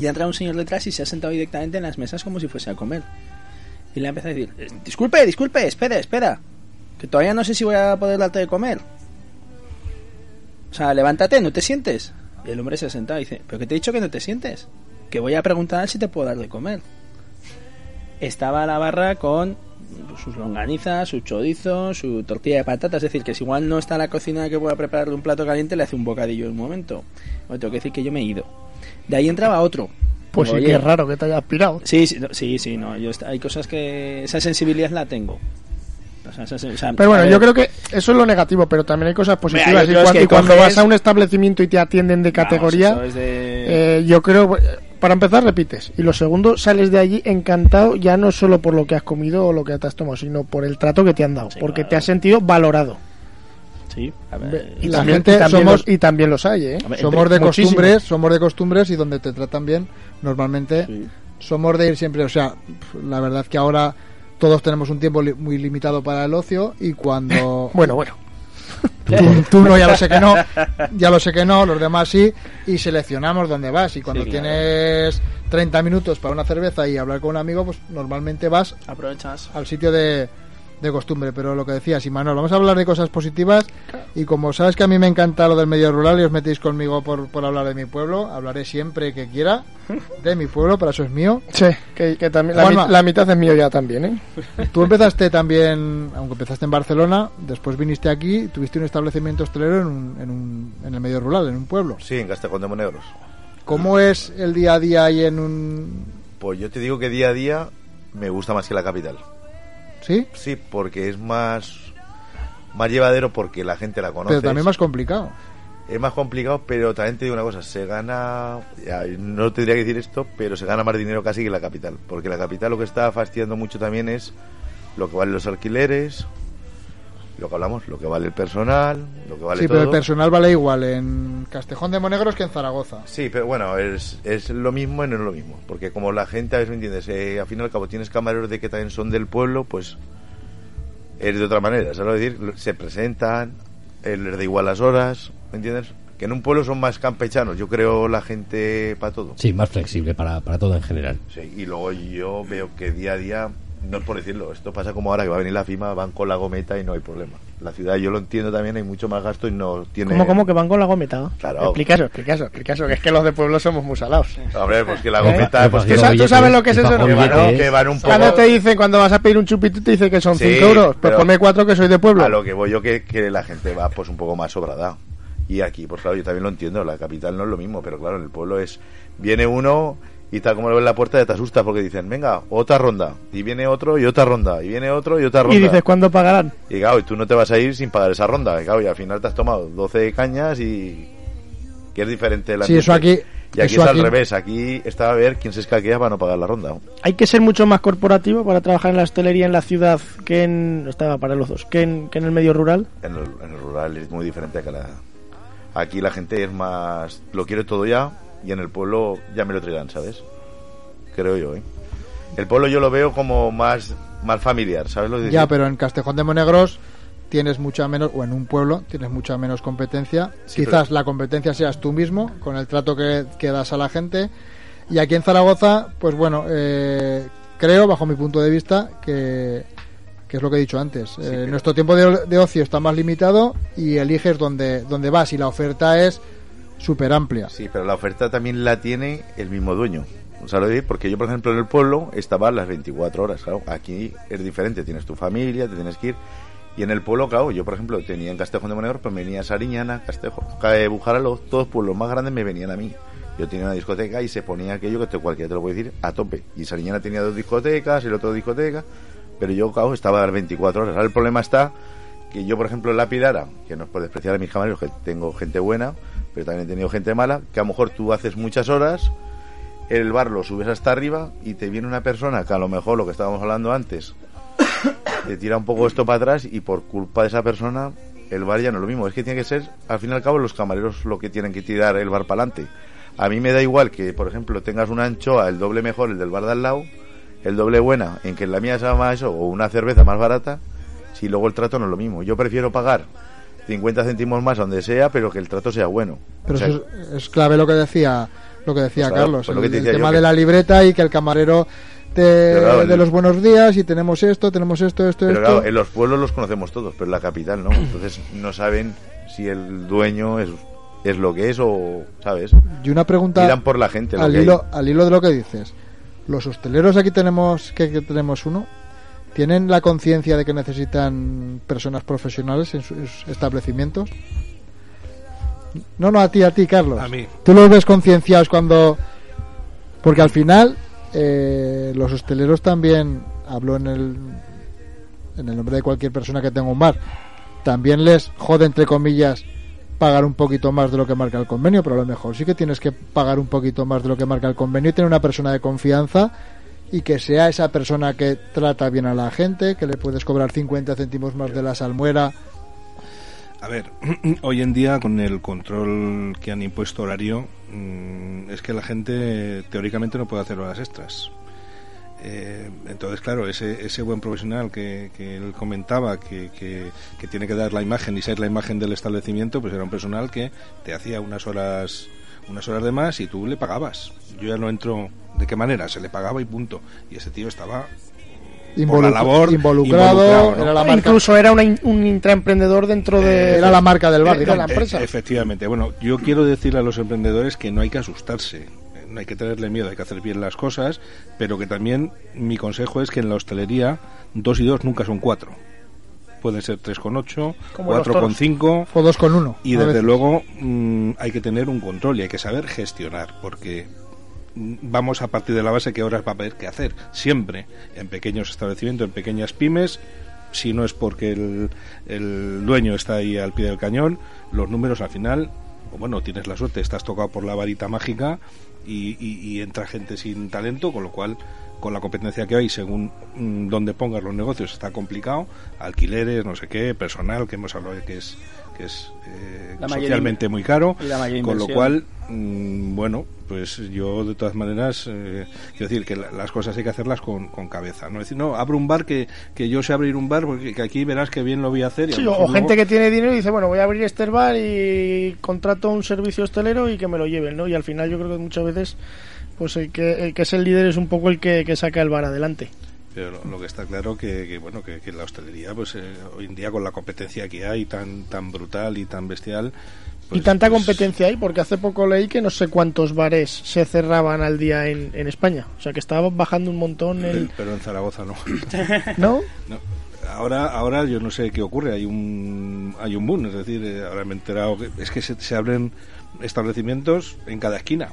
[SPEAKER 6] Y ha entrado un señor detrás y se ha sentado directamente en las mesas como si fuese a comer. Y le ha empezado a decir, "Eh, disculpe, disculpe, espera, espera, que todavía no sé si voy a poder darte de comer. O sea, levántate, ¿no te sientes? Y el hombre se ha sentado y dice, pero que te he dicho que no te sientes, que voy a preguntar si te puedo dar de comer. Estaba la barra con sus longanizas, su chorizo, su tortilla de patatas, es decir, que si igual no está la cocina que pueda prepararle un plato caliente, le hace un bocadillo en un momento. Bueno, tengo que decir que yo me he ido. De ahí entraba otro.
[SPEAKER 2] Pues sí que es raro que te hayas pirado.
[SPEAKER 6] Sí, sí, no, sí, sí, no, yo hay cosas que esa sensibilidad la tengo. O sea, esa sen- o sea,
[SPEAKER 2] Pero bueno, yo creo que eso es lo negativo, pero también hay cosas positivas. y cuando,
[SPEAKER 6] coges-
[SPEAKER 2] vas a un establecimiento y te atienden de
[SPEAKER 6] vamos,
[SPEAKER 2] categoría,
[SPEAKER 6] eso es de-
[SPEAKER 2] eh, yo creo, para empezar, repites. Y lo segundo, sales de allí encantado, ya no solo por lo que has comido o lo que te has tomado, sino por el trato que te han dado.
[SPEAKER 6] Sí,
[SPEAKER 2] porque
[SPEAKER 6] claro.
[SPEAKER 2] te has sentido valorado.
[SPEAKER 6] Sí, a ver,
[SPEAKER 2] Y
[SPEAKER 4] La
[SPEAKER 2] también,
[SPEAKER 4] gente
[SPEAKER 2] y también
[SPEAKER 4] somos-
[SPEAKER 2] los, y también los hay, ¿eh?
[SPEAKER 6] Ver,
[SPEAKER 4] somos de
[SPEAKER 2] muchísimo.
[SPEAKER 4] costumbres, somos de costumbres y donde te tratan bien, normalmente
[SPEAKER 6] sí.
[SPEAKER 4] somos de ir siempre, o sea, la verdad que ahora todos tenemos un tiempo li- muy limitado para el ocio y cuando [laughs]
[SPEAKER 2] Bueno, bueno.
[SPEAKER 4] Tú, tú no, ya lo sé que no, ya lo sé que no, los demás sí, y seleccionamos dónde vas. Y cuando
[SPEAKER 6] Sí, claro.
[SPEAKER 4] tienes 30 minutos para una cerveza y hablar con un amigo, pues normalmente vas
[SPEAKER 6] aprovechas.
[SPEAKER 4] al sitio de, de costumbre. Pero lo que decías, Imanol, vamos a hablar de cosas positivas. Y como sabes que a mí me encanta lo del medio rural y os metéis conmigo por, por hablar de mi pueblo, hablaré siempre que quiera de mi pueblo, para eso es mío.
[SPEAKER 2] Sí, que, que también, la,
[SPEAKER 4] Juanma.
[SPEAKER 2] mi- la mitad es mío ya también, ¿eh?
[SPEAKER 4] Tú empezaste también, aunque empezaste en Barcelona, después viniste aquí, tuviste un establecimiento hostelero en, un, en, un, en el medio rural, en un pueblo.
[SPEAKER 7] Sí, en Castejón de Monegros.
[SPEAKER 4] ¿Cómo es el día a día ahí en un...
[SPEAKER 7] Pues yo te digo que día a día me gusta más que la capital.
[SPEAKER 4] ¿Sí?
[SPEAKER 7] Sí, porque es más más llevadero porque la gente la conoce.
[SPEAKER 4] Pero también más complicado.
[SPEAKER 7] Es más complicado, pero también te digo una cosa, se gana, ya, no tendría que decir esto, pero se gana más dinero casi que la capital, porque la capital lo que está fastidiando mucho también es lo que valen los alquileres, lo que hablamos, lo que vale el personal, lo que vale
[SPEAKER 4] sí,
[SPEAKER 7] todo.
[SPEAKER 4] pero el personal vale igual en Castejón de Monegros que en Zaragoza.
[SPEAKER 7] Sí, pero bueno, es, es lo mismo y no es lo mismo. Porque como la gente, a veces me entiendes, eh, al fin y al cabo tienes camareros de que también son del pueblo, pues es de otra manera. ¿Sabes lo que decir? Se presentan, eh, les da igual las horas, ¿me entiendes? Que en un pueblo son más campechanos, yo creo la gente para todo.
[SPEAKER 3] Sí, más flexible para, para todo en general.
[SPEAKER 7] Sí, y luego yo veo que día a día, no es por decirlo, esto pasa como ahora que va a venir la FIMA, van con la gometa y no hay problema. La ciudad, yo lo entiendo también, hay mucho más gasto y no tiene...
[SPEAKER 2] ¿Cómo, cómo que van con la gometa?
[SPEAKER 7] Claro.
[SPEAKER 2] Explica eso, explica eso, explica eso, que es que los de pueblo somos muy salados.
[SPEAKER 7] Hombre, pues que la
[SPEAKER 2] ¿Eh?
[SPEAKER 7] gometa... Pues que
[SPEAKER 2] ¿Tú,
[SPEAKER 3] Los
[SPEAKER 2] sa- tú sabes lo que es eso?
[SPEAKER 7] que van, que van un poco...
[SPEAKER 2] Cuando te dicen, cuando vas a pedir un chupito, te dice que son
[SPEAKER 7] Sí,
[SPEAKER 2] 5 euros, pues
[SPEAKER 7] pero-
[SPEAKER 2] ponme 4 que soy de pueblo.
[SPEAKER 7] A lo que voy yo que, que la gente va pues un poco más sobrada. Y aquí, pues claro, yo también lo entiendo, la capital no es lo mismo, pero claro, en el pueblo es, viene uno y tal como lo ves la puerta ya te asustas porque dicen, venga, otra ronda, y viene otro y otra ronda, y viene otro y otra ronda.
[SPEAKER 2] Y dices, ¿cuándo pagarán?
[SPEAKER 7] Y claro, y tú no te vas a ir sin pagar esa ronda, y claro, y al final te has tomado 12 cañas y que es diferente el
[SPEAKER 4] Sí, eso aquí-
[SPEAKER 7] Y aquí
[SPEAKER 4] eso
[SPEAKER 7] es
[SPEAKER 4] aquí-
[SPEAKER 7] al revés, aquí está a ver quién se escaquea para no pagar la ronda.
[SPEAKER 2] Hay que ser mucho más corporativo para trabajar en la hostelería en la ciudad que en. Estaba para los dos, que en, que en el medio rural.
[SPEAKER 7] En el, en el rural es muy diferente que la... Aquí la gente es más... Lo quiere todo ya y en el pueblo ya me lo traerán, ¿sabes? Creo yo, ¿eh? El pueblo yo lo veo como más, más familiar, ¿sabes lo que
[SPEAKER 4] Ya, pero en Castejón de Monegros tienes mucha menos, o en un pueblo tienes mucha menos competencia.
[SPEAKER 7] Sí,
[SPEAKER 4] Quizás
[SPEAKER 7] pero-
[SPEAKER 4] la competencia seas tú mismo, con el trato que, que das a la gente. Y aquí en Zaragoza, pues bueno, eh, creo, bajo mi punto de vista, que, que es lo que he dicho antes. Eh, Nuestro tiempo de, de ocio está más limitado y eliges dónde, dónde vas y la oferta es súper amplia.
[SPEAKER 7] Sí, pero la oferta también la tiene el mismo dueño. O sea, lo porque yo, por ejemplo, en el pueblo estaba las 24 horas, claro. Aquí es diferente, tienes tu familia, te tienes que ir. Y en el pueblo, claro, yo, por ejemplo, tenía en Castejón de Monegro, pues venía Sariñana, Castejo, Cae, Bujaralo, todos pueblos más grandes me venían a mí. Yo tenía una discoteca y se ponía aquello que te, cualquiera te lo puede decir a tope. Y Sariñana tenía dos discotecas el otro dos discotecas, pero yo, claro, estaba a las 24 horas. Ahora el problema está que yo, por ejemplo, en la Pidara, que no es por despreciar a mis camareros, que tengo gente buena, pero también he tenido gente mala, que a lo mejor tú haces muchas horas, el bar lo subes hasta arriba y te viene una persona que a lo mejor lo que estábamos hablando antes [coughs] te tira un poco esto para atrás y por culpa de esa persona el bar ya no es lo mismo. Es que tiene que ser, al fin y al cabo, los camareros lo que tienen que tirar el bar para adelante. A mí me da igual que, por ejemplo, tengas una anchoa, el doble mejor, el del bar de al lado, el doble buena, en que en la mía se llama eso, o una cerveza más barata, si luego el trato no es lo mismo. Yo prefiero pagar 50 céntimos más donde sea, pero que el trato sea bueno.
[SPEAKER 4] Pero
[SPEAKER 7] O sea,
[SPEAKER 4] eso es, es clave lo que decía lo que decía
[SPEAKER 7] Pues claro,
[SPEAKER 4] Carlos,
[SPEAKER 7] pues lo
[SPEAKER 4] el, tema de la libreta y que el camarero te,
[SPEAKER 7] claro,
[SPEAKER 4] de
[SPEAKER 7] el-
[SPEAKER 4] los buenos días y tenemos esto, tenemos esto, esto,
[SPEAKER 7] Pero
[SPEAKER 4] esto.
[SPEAKER 7] claro, en los pueblos los conocemos todos, pero en la capital no. Entonces no saben si el dueño es, es lo que es o, ¿sabes?
[SPEAKER 4] Y una pregunta
[SPEAKER 7] Miran por la gente.
[SPEAKER 4] Al hilo, al hilo de lo que dices. Los hosteleros aquí tenemos que, que tenemos uno. ¿Tienen la conciencia de que necesitan personas profesionales en sus establecimientos? No, no, a ti, a ti, Carlos.
[SPEAKER 8] A mí.
[SPEAKER 4] ¿Tú los ves concienciados cuando...? Porque al final, eh, los hosteleros también, hablo en el, en el nombre de cualquier persona que tenga un bar, también les jode, entre comillas, pagar un poquito más de lo que marca el convenio, pero a lo mejor sí que tienes que pagar un poquito más de lo que marca el convenio y tener una persona de confianza y que sea esa persona que trata bien a la gente, que le puedes cobrar 50 céntimos más de la salmuera.
[SPEAKER 8] A ver, [clears throat] hoy en día con el control que han impuesto horario, mm, es que la gente teóricamente no puede hacer horas extras. Eh, entonces, claro, ese, ese buen profesional que, que él comentaba que, que, que tiene que dar la imagen y ser la imagen del establecimiento, pues era un personal que te hacía unas horas unas horas de más y tú le pagabas. Yo ya no entro de qué manera, se le pagaba y punto. Y ese tío estaba por la
[SPEAKER 4] Involu-
[SPEAKER 8] labor
[SPEAKER 4] involucrado,
[SPEAKER 8] involucrado, ¿no?
[SPEAKER 4] era la marca,
[SPEAKER 2] Incluso era una in- un intraemprendedor dentro de,
[SPEAKER 4] era la marca del bar,
[SPEAKER 2] de la empresa.
[SPEAKER 8] Efectivamente. Bueno, yo quiero decirle a los emprendedores que no hay que asustarse. eh, No hay que tenerle miedo, hay que hacer bien las cosas, pero que también mi consejo es que en la hostelería dos y dos nunca son cuatro. Pueden ser tres con ocho,
[SPEAKER 2] Como los
[SPEAKER 8] cuatro con
[SPEAKER 2] toros.
[SPEAKER 8] cinco,
[SPEAKER 4] O dos con uno.
[SPEAKER 8] y
[SPEAKER 4] a
[SPEAKER 8] desde
[SPEAKER 4] veces.
[SPEAKER 8] luego mm, hay que tener un control y hay que saber gestionar, porque mm, vamos a partir de la base que horas va a haber que hacer, siempre, en pequeños establecimientos, en pequeñas pymes, si no es porque el, el dueño está ahí al pie del cañón, los números al final, o bueno, tienes la suerte, estás tocado por la varita mágica y, y- y entra gente sin talento, con lo cual con la competencia que hay, según mm, donde pongas los negocios, está complicado. Alquileres, no sé qué, personal, que hemos hablado de que es, que es eh, socialmente muy caro.
[SPEAKER 6] y la mayor
[SPEAKER 8] Con lo cual, mm, bueno, pues yo de todas maneras, eh, quiero decir que la- las cosas hay que hacerlas con, con cabeza. No decir, no, abro un bar que, que yo sé abrir un bar porque que aquí verás que bien lo voy a hacer. y
[SPEAKER 2] Sí, o, gente
[SPEAKER 8] luego-
[SPEAKER 2] que tiene dinero y dice, bueno, voy a abrir este bar y contrato un servicio hostelero y que me lo lleven, ¿no? Y al final yo creo que muchas veces pues el que, el que es el líder es un poco el que, que saca el bar adelante.
[SPEAKER 8] Pero lo, lo que está claro que, que bueno que, que la hostelería pues eh, hoy en día con la competencia que hay tan tan brutal y tan bestial
[SPEAKER 2] y
[SPEAKER 8] pues-
[SPEAKER 2] tanta
[SPEAKER 8] pues,
[SPEAKER 2] competencia hay, porque hace poco leí que no sé cuántos bares se cerraban al día en, en España. O sea que estaba bajando un montón el...
[SPEAKER 8] pero en Zaragoza no. [laughs]
[SPEAKER 2] ¿No?
[SPEAKER 8] No. Ahora, ahora yo no sé qué ocurre, hay un, hay un boom, es decir, eh, ahora me he enterado que es que se, se abren establecimientos en cada esquina.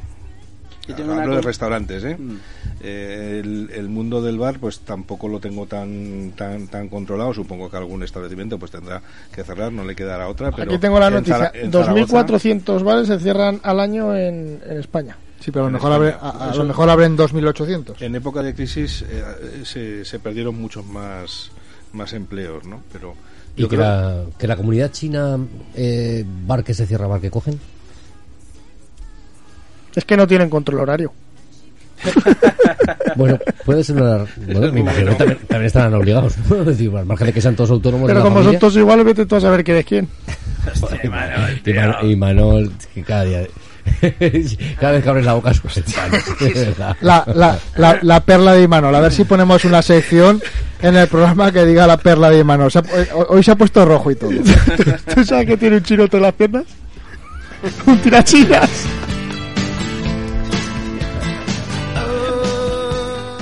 [SPEAKER 6] Yo tengo una
[SPEAKER 8] Hablo de
[SPEAKER 6] co-
[SPEAKER 8] restaurantes, ¿eh?
[SPEAKER 6] Mm.
[SPEAKER 8] Eh, el, el mundo del bar pues tampoco lo tengo tan tan tan controlado supongo que algún establecimiento pues tendrá que cerrar no le quedará otra pero
[SPEAKER 2] Aquí tengo la noticia.
[SPEAKER 8] Zara- en Zaragoza-
[SPEAKER 2] 2.400 bares se cierran al año en, en España.
[SPEAKER 4] Sí, pero a lo mejor, abre, a, a
[SPEAKER 8] Eso-
[SPEAKER 4] lo mejor abren 2.800.
[SPEAKER 8] en época de crisis eh, se, se perdieron muchos más más empleos no pero
[SPEAKER 3] Y que
[SPEAKER 8] creo-
[SPEAKER 3] la, que la comunidad china, eh, bar que se cierra, bar que cogen.
[SPEAKER 2] Es que no tienen control horario. [laughs]
[SPEAKER 3] Bueno, puede ser una. [laughs] Bueno, me imagino que también, también estarán obligados. ¿no? Es decir, al margen de que sean todos autónomos. de
[SPEAKER 2] Pero
[SPEAKER 3] la
[SPEAKER 2] como son todos iguales, vete tú a saber quién es quién. [laughs]
[SPEAKER 3] y, Manol, y Manol, que cada día. Cada vez que abres la boca es
[SPEAKER 4] la, la, la, la, perla de Imanol. A ver si ponemos una sección en el programa que diga la perla de Imanol. hoy se ha puesto rojo y todo.
[SPEAKER 2] ¿Tú sabes que tiene un chirote en las piernas? un tirachillas.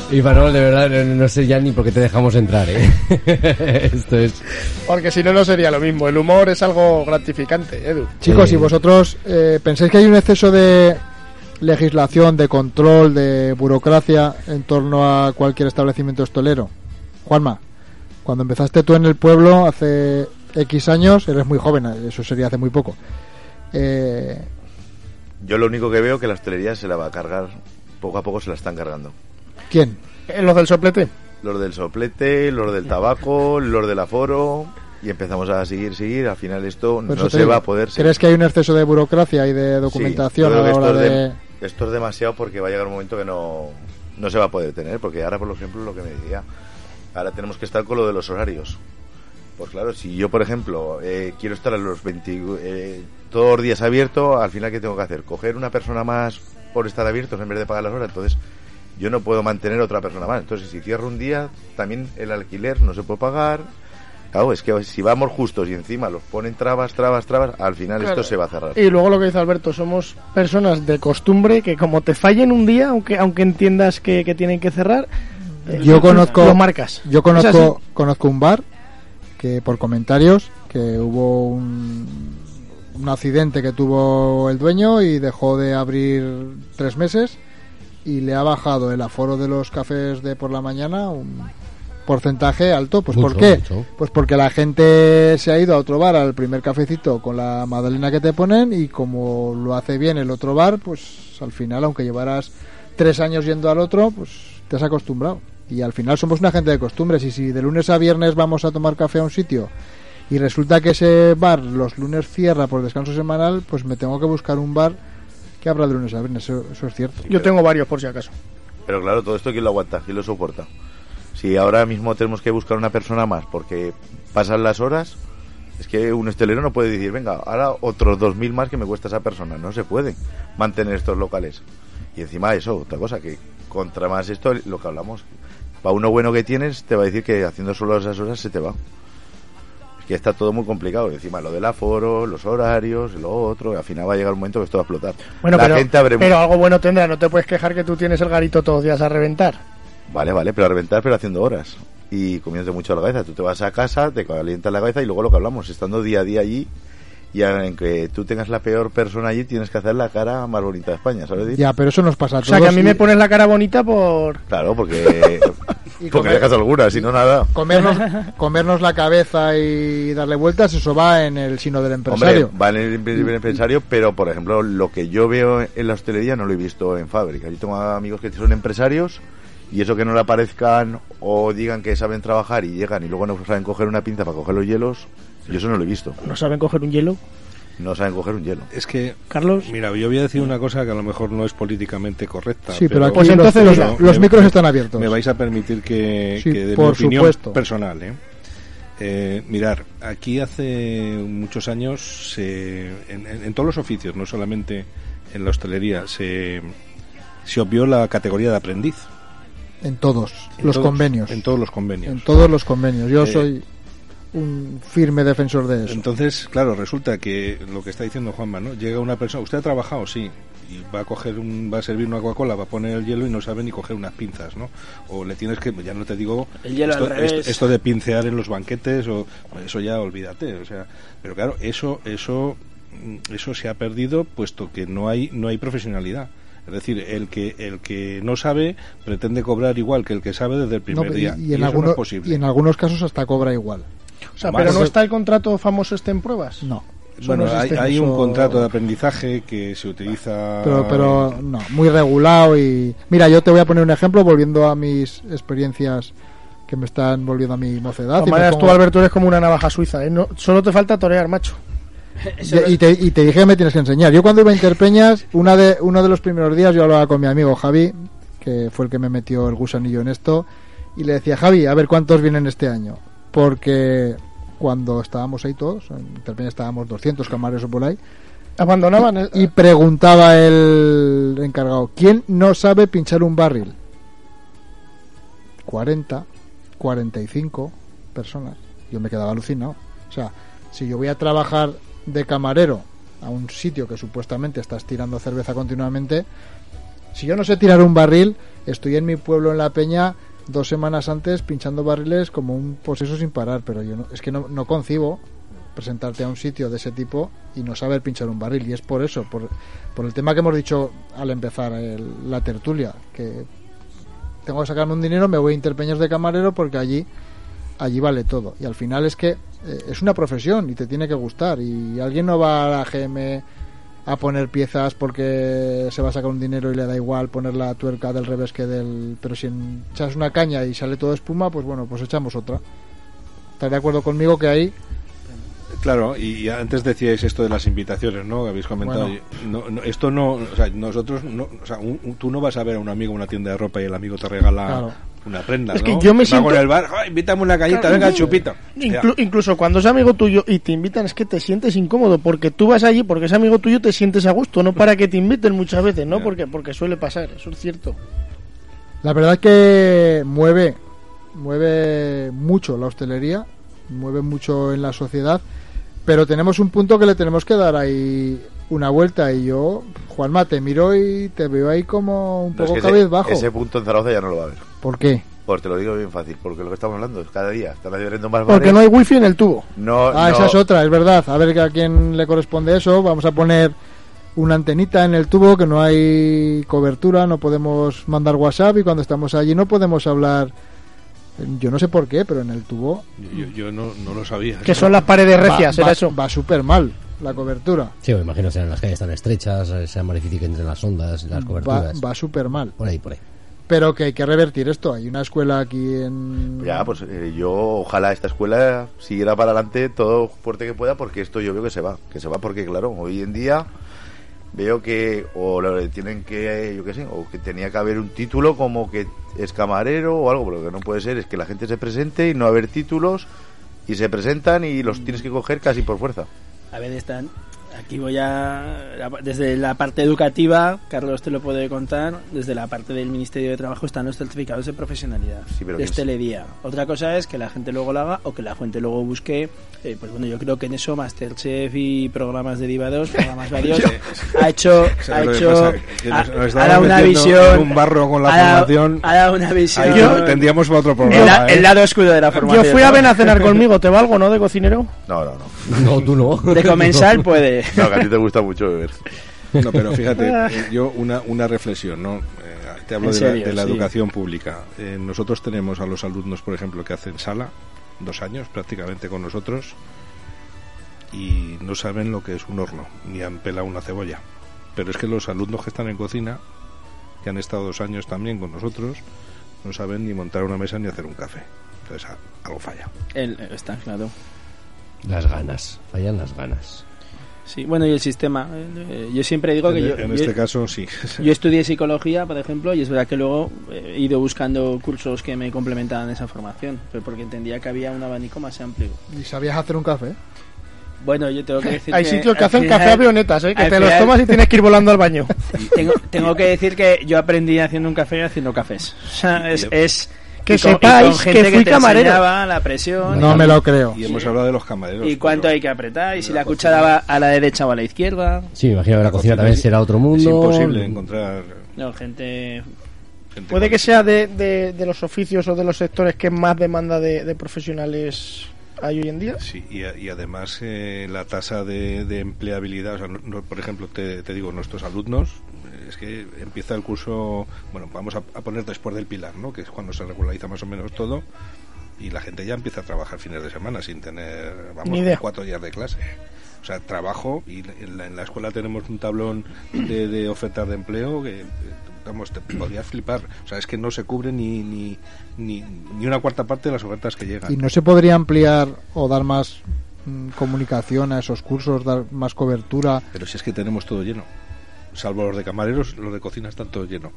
[SPEAKER 3] Y Manuel, de verdad, no, sé ya ni por qué te dejamos entrar, ¿eh? [laughs] Esto es...
[SPEAKER 2] Porque si no, no sería lo mismo. El humor es algo gratificante, Edu.
[SPEAKER 4] Chicos, si vosotros eh, pensáis que hay un exceso de legislación, de control, de burocracia en torno a cualquier establecimiento hostelero, Juanma, cuando empezaste tú en el pueblo hace X años, eres muy joven, eso sería hace muy poco. Eh...
[SPEAKER 7] Yo lo único que veo es que la hostelería se la va a cargar, poco a poco se la están cargando.
[SPEAKER 4] ¿Quién?
[SPEAKER 2] Eh, ¿Los del soplete?
[SPEAKER 7] Los del soplete, los del tabaco, los del aforo. Y empezamos a seguir, seguir. Al final esto no se va a poder.
[SPEAKER 4] ¿Crees que hay un exceso de burocracia y de documentación a la hora de...
[SPEAKER 7] Esto es demasiado porque va a llegar un momento que no, no se va a poder tener. Porque ahora, por ejemplo, lo que me decía, ahora tenemos que estar con lo de los horarios. Pues claro, si yo, por ejemplo, eh, quiero estar a los 20, eh, todos los días abierto, al final, ¿qué tengo que hacer? ¿Coger una persona más por estar abiertos en vez de pagar las horas? Entonces, yo no puedo mantener otra persona más. Entonces, si cierro un día, también el alquiler no se puede pagar. Claro, es que si vamos justos y encima los ponen trabas, trabas, trabas, al final esto se va a cerrar.
[SPEAKER 2] Y luego lo que dice Alberto, somos personas de costumbre que como te fallen un día, aunque aunque entiendas que, tienen que cerrar,
[SPEAKER 4] eh, yo conozco marcas. Yo conozco conozco un bar que por comentarios que hubo un, un accidente que tuvo el dueño y dejó de abrir tres meses y le ha bajado el aforo de los cafés de por la mañana un porcentaje alto. Pues ¿por qué? Pues porque la gente se ha ido a otro bar al primer cafecito con la magdalena que te ponen y como lo hace bien el otro bar, pues al final, aunque llevaras tres años yendo al otro, pues te has acostumbrado. Y al final somos una gente de costumbres y si de lunes a viernes vamos a tomar café a un sitio y resulta que ese bar los lunes cierra por descanso semanal, pues me tengo que buscar un bar que habrá de lunes a viernes, eso, es cierto.
[SPEAKER 2] Yo tengo varios por si acaso.
[SPEAKER 7] Pero claro, todo esto quién lo aguanta, quién lo soporta. Si ahora mismo tenemos que buscar una persona más porque pasan las horas, es que un estelero no puede decir, venga, ahora otros 2.000 más que me cuesta esa persona. No se puede mantener estos locales. Y encima eso, otra cosa, que contra más esto, lo que hablamos, para uno bueno que tienes, te va a decir que haciendo solo esas horas se te va que está todo muy complicado. Encima lo del aforo, los horarios, lo otro, al final va a llegar un momento que esto va a explotar.
[SPEAKER 2] Bueno, pero, pero algo bueno tendrá, no te puedes quejar que tú tienes el garito todos los días a reventar.
[SPEAKER 7] Vale, vale, pero a reventar, pero haciendo horas. Y comiéndote mucho la cabeza. Tú te vas a casa, te calientas la cabeza y luego lo que hablamos, estando día a día allí, y en que tú tengas la peor persona allí, tienes que hacer la cara más bonita de España, ¿sabes?
[SPEAKER 4] Ya, pero eso nos pasa a todos.
[SPEAKER 2] O sea, que a mí me pones la cara bonita por...
[SPEAKER 7] Claro, porque... [laughs] porque dejas alguna, si no nada.
[SPEAKER 4] Comernos, [laughs] comernos la cabeza y darle vueltas, eso va en el sino del empresario.
[SPEAKER 7] va en el, empresario, pero por ejemplo, lo que yo veo en la hostelería no lo he visto en fábrica. Yo tengo amigos que son empresarios y eso que no le aparezcan o digan que saben trabajar y llegan y luego no saben coger una pinza para coger los hielos, yo eso no lo he visto.
[SPEAKER 2] ¿No saben coger un hielo?
[SPEAKER 7] No saben coger un hielo.
[SPEAKER 8] Es que,
[SPEAKER 2] Carlos.
[SPEAKER 8] Mira, yo voy a decir una cosa que a lo mejor no es políticamente correcta.
[SPEAKER 4] Sí, pero, pues entonces los, micros están abiertos.
[SPEAKER 8] Me vais a permitir que, que dé mi opinión personal. ¿eh? Eh, mirar, aquí hace muchos años, en, todos los oficios, no solamente en la hostelería, se, se obvió la categoría de aprendiz.
[SPEAKER 4] En todos los convenios.
[SPEAKER 8] En todos los convenios.
[SPEAKER 4] En todos los convenios. Yo eh, soy un firme defensor de eso.
[SPEAKER 8] Entonces, claro, resulta que lo que está diciendo Juanma, ¿no? Llega una persona, usted ha trabajado, sí, y va a coger un, va a servir una Coca-Cola, va a poner el hielo y no sabe ni coger unas pinzas, ¿no? O le tienes que, ya no te digo, esto, de pincear en los banquetes, o eso ya olvídate, o sea, pero claro, eso, eso, eso se ha perdido puesto que no hay, no hay profesionalidad. Es decir, el que el que no sabe pretende cobrar igual que el que sabe desde el primer día.
[SPEAKER 4] Y, en algunos, y en algunos casos hasta cobra igual.
[SPEAKER 2] O sea, pero no está el contrato famoso este en pruebas.
[SPEAKER 4] No.
[SPEAKER 8] Bueno, hay, un contrato de aprendizaje que se utiliza.
[SPEAKER 4] Pero, pero no, muy regulado y. Mira, yo te voy a poner un ejemplo volviendo a mis experiencias que me están volviendo a mi mocedad.
[SPEAKER 2] y tú, Alberto, eres como una navaja suiza, ¿eh? No, solo te falta torear, macho. [laughs]
[SPEAKER 4] y, te, y te dije que me tienes que enseñar. Yo cuando iba a Interpeñas, una de, uno de los primeros días yo hablaba con mi amigo Javi, que fue el que me metió el gusanillo en esto, y le decía, Javi, a ver cuántos vienen este año porque cuando estábamos ahí todos, en Interpeña estábamos 200 camareros por ahí,
[SPEAKER 2] Abandonaban el-
[SPEAKER 4] Y preguntaba el encargado, ¿quién no sabe pinchar un barril? 40, 45 personas. Yo me quedaba alucinado. O sea, si yo voy a trabajar de camarero a un sitio que supuestamente estás tirando cerveza continuamente, si yo no sé tirar un barril, estoy en mi pueblo en La Peña dos semanas antes pinchando barriles como un poseso sin parar, pero yo no, es que no, no concibo presentarte a un sitio de ese tipo y no saber pinchar un barril. Y es por eso, por, por el tema que hemos dicho al empezar el- la tertulia, que tengo que sacarme un dinero, me voy a Interpeñas de camarero porque allí allí vale todo. Y al final es que eh, es una profesión y te tiene que gustar. Y alguien no va a la GM a poner piezas porque se va a sacar un dinero y le da igual poner la tuerca del revés que del... Pero si echas una caña y sale todo espuma, pues bueno, pues echamos otra. ¿Estás de acuerdo conmigo que ahí
[SPEAKER 8] Claro, y antes decíais esto de las invitaciones, ¿no? Habéis comentado.
[SPEAKER 4] Bueno.
[SPEAKER 8] No, no, esto no, o sea, nosotros, no, o sea, un- un- tú no vas a ver a un amigo en una tienda de ropa y el amigo te regala
[SPEAKER 4] Claro.
[SPEAKER 8] Una prenda,
[SPEAKER 2] Es
[SPEAKER 8] ¿no?
[SPEAKER 2] que yo me
[SPEAKER 8] Va
[SPEAKER 2] siento-
[SPEAKER 8] con el bar, "Ah, invítame una cañita,
[SPEAKER 2] Claro,
[SPEAKER 8] venga, chupito.
[SPEAKER 2] Inclu- incluso cuando es amigo tuyo y te invitan es que te sientes incómodo porque tú vas allí porque es amigo tuyo te sientes a gusto, no para que te inviten muchas veces, ¿no? Porque porque suele pasar, eso es cierto.
[SPEAKER 4] La verdad es que mueve, mueve mucho la hostelería, mueve mucho en la sociedad, pero tenemos un punto que le tenemos que dar ahí una vuelta y yo, Juanma, te miro y te veo ahí como un
[SPEAKER 7] No, es
[SPEAKER 4] poco
[SPEAKER 7] que. Ese punto en Zaragoza ya no lo va a ver.
[SPEAKER 4] ¿Por qué?
[SPEAKER 7] Pues te lo digo bien fácil, porque lo que estamos hablando es cada día. Están abriendo más
[SPEAKER 2] Porque
[SPEAKER 7] bares.
[SPEAKER 2] no hay wifi en el tubo.
[SPEAKER 7] No,
[SPEAKER 4] Ah,
[SPEAKER 7] no-
[SPEAKER 4] esa es otra, es verdad. A ver a quién le corresponde eso. Vamos a poner una antenita en el tubo que no hay cobertura, no podemos mandar WhatsApp y cuando estamos allí no podemos hablar. Yo no sé por qué, pero en el tubo
[SPEAKER 8] Yo, yo- yo no, no lo sabía.
[SPEAKER 2] Que son las paredes recias,
[SPEAKER 4] va,
[SPEAKER 2] era
[SPEAKER 4] va-
[SPEAKER 2] eso.
[SPEAKER 4] va súper mal la cobertura.
[SPEAKER 3] Sí, me imagino sean las calles tan estrechas, sea más difícil que entren las ondas, las
[SPEAKER 4] Va,
[SPEAKER 3] coberturas.
[SPEAKER 4] va súper mal.
[SPEAKER 3] Por ahí, por ahí.
[SPEAKER 4] Pero que hay que revertir esto. Hay una escuela aquí en.
[SPEAKER 7] Ya, pues eh, yo ojalá esta escuela siguiera para adelante todo fuerte que pueda, porque esto yo veo que se va. Que se va porque, claro, hoy en día veo que o lo tienen que, yo qué sé, o que tenía que haber un título como que es camarero o algo, pero lo que no puede ser es que la gente se presente y no haber títulos y se presentan y los tienes que coger casi por fuerza.
[SPEAKER 6] A ver, están. Aquí voy a. Desde la parte educativa, Carlos te lo puede contar. Desde la parte del Ministerio de Trabajo están los certificados de profesionalidad.
[SPEAKER 7] Sí, pero
[SPEAKER 6] de
[SPEAKER 7] que es-
[SPEAKER 6] Teledía. Otra cosa es que la gente luego lo haga o que la gente luego busque. eh, pues bueno, yo creo que en eso Masterchef y programas derivados, programas varios, [laughs] ha hecho. [laughs] Ha
[SPEAKER 8] ¿Sabes lo que
[SPEAKER 6] hecho. ha, dado una visión.
[SPEAKER 8] en un barro con la
[SPEAKER 6] ha dado-
[SPEAKER 8] formación.
[SPEAKER 6] Ha dado una visión.
[SPEAKER 2] Yo-
[SPEAKER 8] tendríamos para otro
[SPEAKER 6] el,
[SPEAKER 8] programa.
[SPEAKER 6] la-
[SPEAKER 8] ¿eh?
[SPEAKER 6] el lado oscuro de la
[SPEAKER 2] Yo
[SPEAKER 6] formación.
[SPEAKER 2] fui a ven a cenar conmigo, ¿te valgo, no? De cocinero.
[SPEAKER 7] No, no, no.
[SPEAKER 3] No, tú no.
[SPEAKER 6] De comensal [laughs] puede.
[SPEAKER 7] No, que a ti te gusta mucho beber.
[SPEAKER 8] No, pero fíjate, [laughs] eh, yo una, una reflexión, ¿no? Eh, te hablo de la, de la
[SPEAKER 6] sí.
[SPEAKER 8] educación pública. Eh, nosotros tenemos a los alumnos, por ejemplo, que hacen sala, dos años prácticamente con nosotros, y no saben lo que es un horno, ni han pelado una cebolla. Pero es que los alumnos que están en cocina, que han estado dos años también con nosotros, no saben ni montar una mesa ni hacer un café. Entonces algo falla.
[SPEAKER 6] El- está claro.
[SPEAKER 3] Las ganas, fallan las ganas.
[SPEAKER 6] Sí, bueno, y el sistema. eh, yo siempre digo que
[SPEAKER 8] En,
[SPEAKER 6] yo,
[SPEAKER 8] en
[SPEAKER 6] yo-
[SPEAKER 8] este caso sí. [laughs]
[SPEAKER 6] yo estudié psicología, por ejemplo, y es verdad que luego eh, he ido buscando cursos que me complementaban esa formación, pero porque entendía que había un abanico más amplio.
[SPEAKER 4] ¿Y sabías hacer un café?
[SPEAKER 6] Bueno, yo tengo que [laughs] decir
[SPEAKER 2] Hay
[SPEAKER 6] que
[SPEAKER 2] sitios que hacen
[SPEAKER 6] final-
[SPEAKER 2] café avionetas, ¿eh? Que te los tomas y tienes que ir volando al baño. [laughs]
[SPEAKER 6] Tengo, tengo que decir que yo aprendí haciendo un café y haciendo cafés. O sea, es... es
[SPEAKER 2] Que
[SPEAKER 6] y con- y con
[SPEAKER 2] sepáis
[SPEAKER 6] gente
[SPEAKER 2] que fui
[SPEAKER 6] te
[SPEAKER 2] camarero.
[SPEAKER 6] enseñaba la presión.
[SPEAKER 4] No me lo creo.
[SPEAKER 8] Y hemos hablado de los camareros.
[SPEAKER 6] Y cuánto
[SPEAKER 8] pero-
[SPEAKER 6] hay que apretar, y si la cuchara va a la derecha o a la izquierda.
[SPEAKER 3] Sí, me imagino que la cocina
[SPEAKER 8] cocina
[SPEAKER 3] también
[SPEAKER 8] es-
[SPEAKER 3] será otro mundo.
[SPEAKER 8] Es imposible encontrar
[SPEAKER 6] No, gente...
[SPEAKER 8] gente
[SPEAKER 2] Puede que sea de, de, de los oficios o de los sectores que más demanda de, de profesionales hay hoy en día.
[SPEAKER 8] Sí, y, a- y además eh, la tasa de, de empleabilidad, o sea, no- no- por ejemplo, te, te digo, nuestros alumnos, es que empieza el curso, bueno, vamos a, a poner después del pilar, ¿no? Que es cuando se regulariza más o menos todo, y la gente ya empieza a trabajar fines de semana sin tener, vamos, cuatro días de clase. O sea, trabajo, y en la, en la escuela tenemos un tablón de, de ofertas de empleo que, vamos, te podrías flipar. O sea, es que no se cubre ni, ni, ni, ni una cuarta parte de las ofertas que llegan.
[SPEAKER 4] ¿Y no se podría ampliar o dar más mm, comunicación a esos cursos, dar más cobertura?
[SPEAKER 8] Pero si es que tenemos todo lleno. Salvo los de camareros, los de cocina están todos llenos.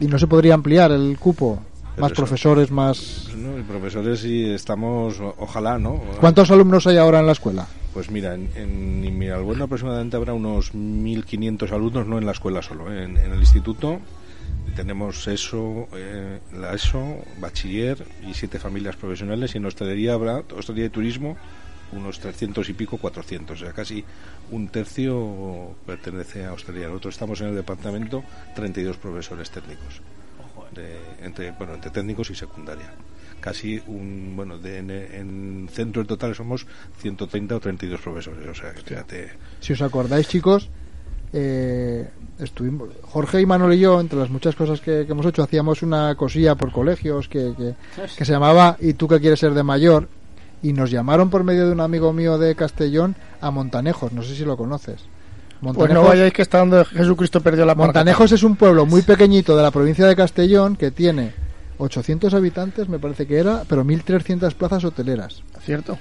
[SPEAKER 4] ¿Y no se podría ampliar el cupo?
[SPEAKER 8] Pero
[SPEAKER 4] Más
[SPEAKER 8] eso-
[SPEAKER 4] profesores, más...
[SPEAKER 8] ¿no? Y profesores y estamos, ojalá, ¿no?
[SPEAKER 4] ¿Cuántos alumnos hay ahora en la escuela?
[SPEAKER 8] Pues mira, en, en aproximadamente habrá unos 1.500 alumnos, no en la escuela solo, ¿eh? en, en el instituto tenemos eso, eh, la ESO, bachiller y siete familias profesionales y en hostelería habrá, hostelería y turismo, unos 300 y pico, 400, o sea, casi un tercio pertenece a hostelería. Nosotros estamos en el departamento 32 profesores técnicos, de, entre, bueno, entre técnicos y secundaria. Casi un, bueno, de, en, en centro en total somos 130 o 32 profesores, o sea, que fíjate.
[SPEAKER 4] Si os acordáis, chicos, eh, estuvimos Jorge y Manuel y yo entre las muchas cosas que, que hemos hecho hacíamos una cosilla por colegios que, que, que, se llamaba ¿y tú qué quieres ser de mayor? Y nos llamaron por medio de un amigo mío de Castellón a Montanejos no sé si lo conoces
[SPEAKER 2] Montanejos, pues no vayáis que está donde Jesucristo perdió la
[SPEAKER 4] Montanejos es un pueblo muy pequeñito de la provincia de Castellón que tiene 800 habitantes me parece que era pero 1300 plazas hoteleras
[SPEAKER 2] cierto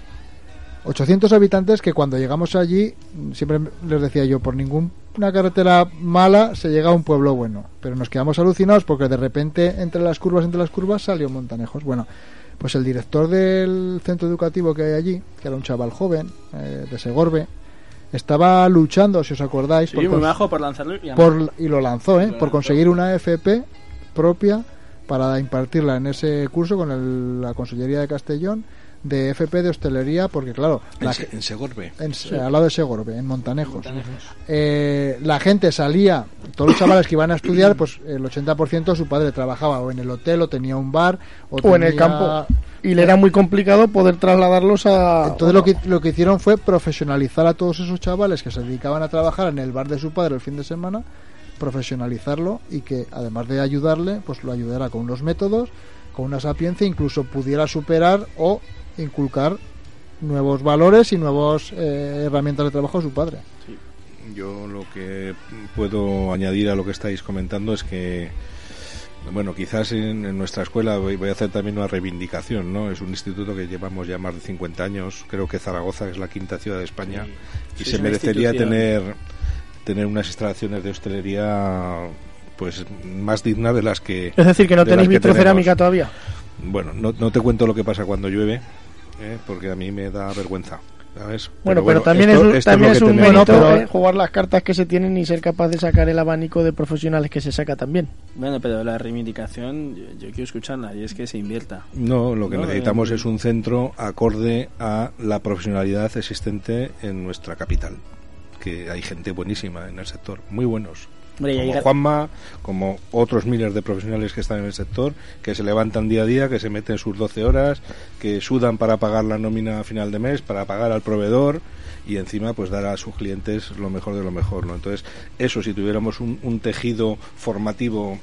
[SPEAKER 4] 800 habitantes que cuando llegamos allí, siempre les decía yo, por ninguna carretera mala se llega a un pueblo bueno. Pero nos quedamos alucinados porque de repente entre las curvas, entre las curvas salió Montanejos. Bueno, pues el director del centro educativo que hay allí, que era un chaval joven, eh, de Segorbe, estaba luchando, si os acordáis,
[SPEAKER 6] sí, por, muy bajo por lanzarlo y,
[SPEAKER 4] por, y lo lanzó, ¿eh? Lo por lanzó. conseguir una FP propia para impartirla en ese curso con el, la Consellería de Castellón de FP de hostelería porque claro
[SPEAKER 8] en, la, en Segorbe
[SPEAKER 4] en, sí. al lado de Segorbe en Montanejos, Montanejos. Eh, la gente salía todos los chavales que iban a estudiar pues el 80% su padre trabajaba o en el hotel o tenía un bar
[SPEAKER 2] o, o tenía... en el campo y le era muy complicado poder trasladarlos a
[SPEAKER 4] entonces lo que lo que hicieron fue profesionalizar a todos esos chavales que se dedicaban a trabajar en el bar de su padre el fin de semana profesionalizarlo y que además de ayudarle pues lo ayudara con unos métodos con una sapiencia incluso pudiera superar o inculcar nuevos valores y nuevas eh, herramientas de trabajo a su padre.
[SPEAKER 8] Sí. Yo lo que puedo añadir a lo que estáis comentando es que, bueno, quizás en, en, nuestra escuela voy, voy, a hacer también una reivindicación, ¿no? Es un instituto que llevamos ya más de 50 años, creo que Zaragoza es la quinta ciudad de España sí. y sí, se merecería tener tener unas instalaciones de hostelería pues más dignas de las que
[SPEAKER 2] es decir que no tenéis vitrocerámica todavía
[SPEAKER 8] bueno no, no te cuento lo que pasa cuando llueve ¿eh? porque a mí me da vergüenza. ¿sabes?
[SPEAKER 2] Bueno, pero, bueno, pero también esto, es, esto también es, es un mérito pero, ¿eh? jugar las cartas que se tienen y ser capaz de sacar el abanico de profesionales que se saca también.
[SPEAKER 6] Bueno, pero la reivindicación, yo, yo quiero escucharla y es que se invierta.
[SPEAKER 8] No, lo que no, necesitamos eh, es un centro acorde a la profesionalidad existente en nuestra capital. Que hay gente buenísima en el sector, muy buenos como Juanma, como otros miles de profesionales que están en el sector, que se levantan día a día, que se meten sus 12 horas, que sudan para pagar la nómina a final de mes, para pagar al proveedor y encima pues dar a sus clientes lo mejor de lo mejor, ¿no? Entonces, eso si tuviéramos un, un tejido formativo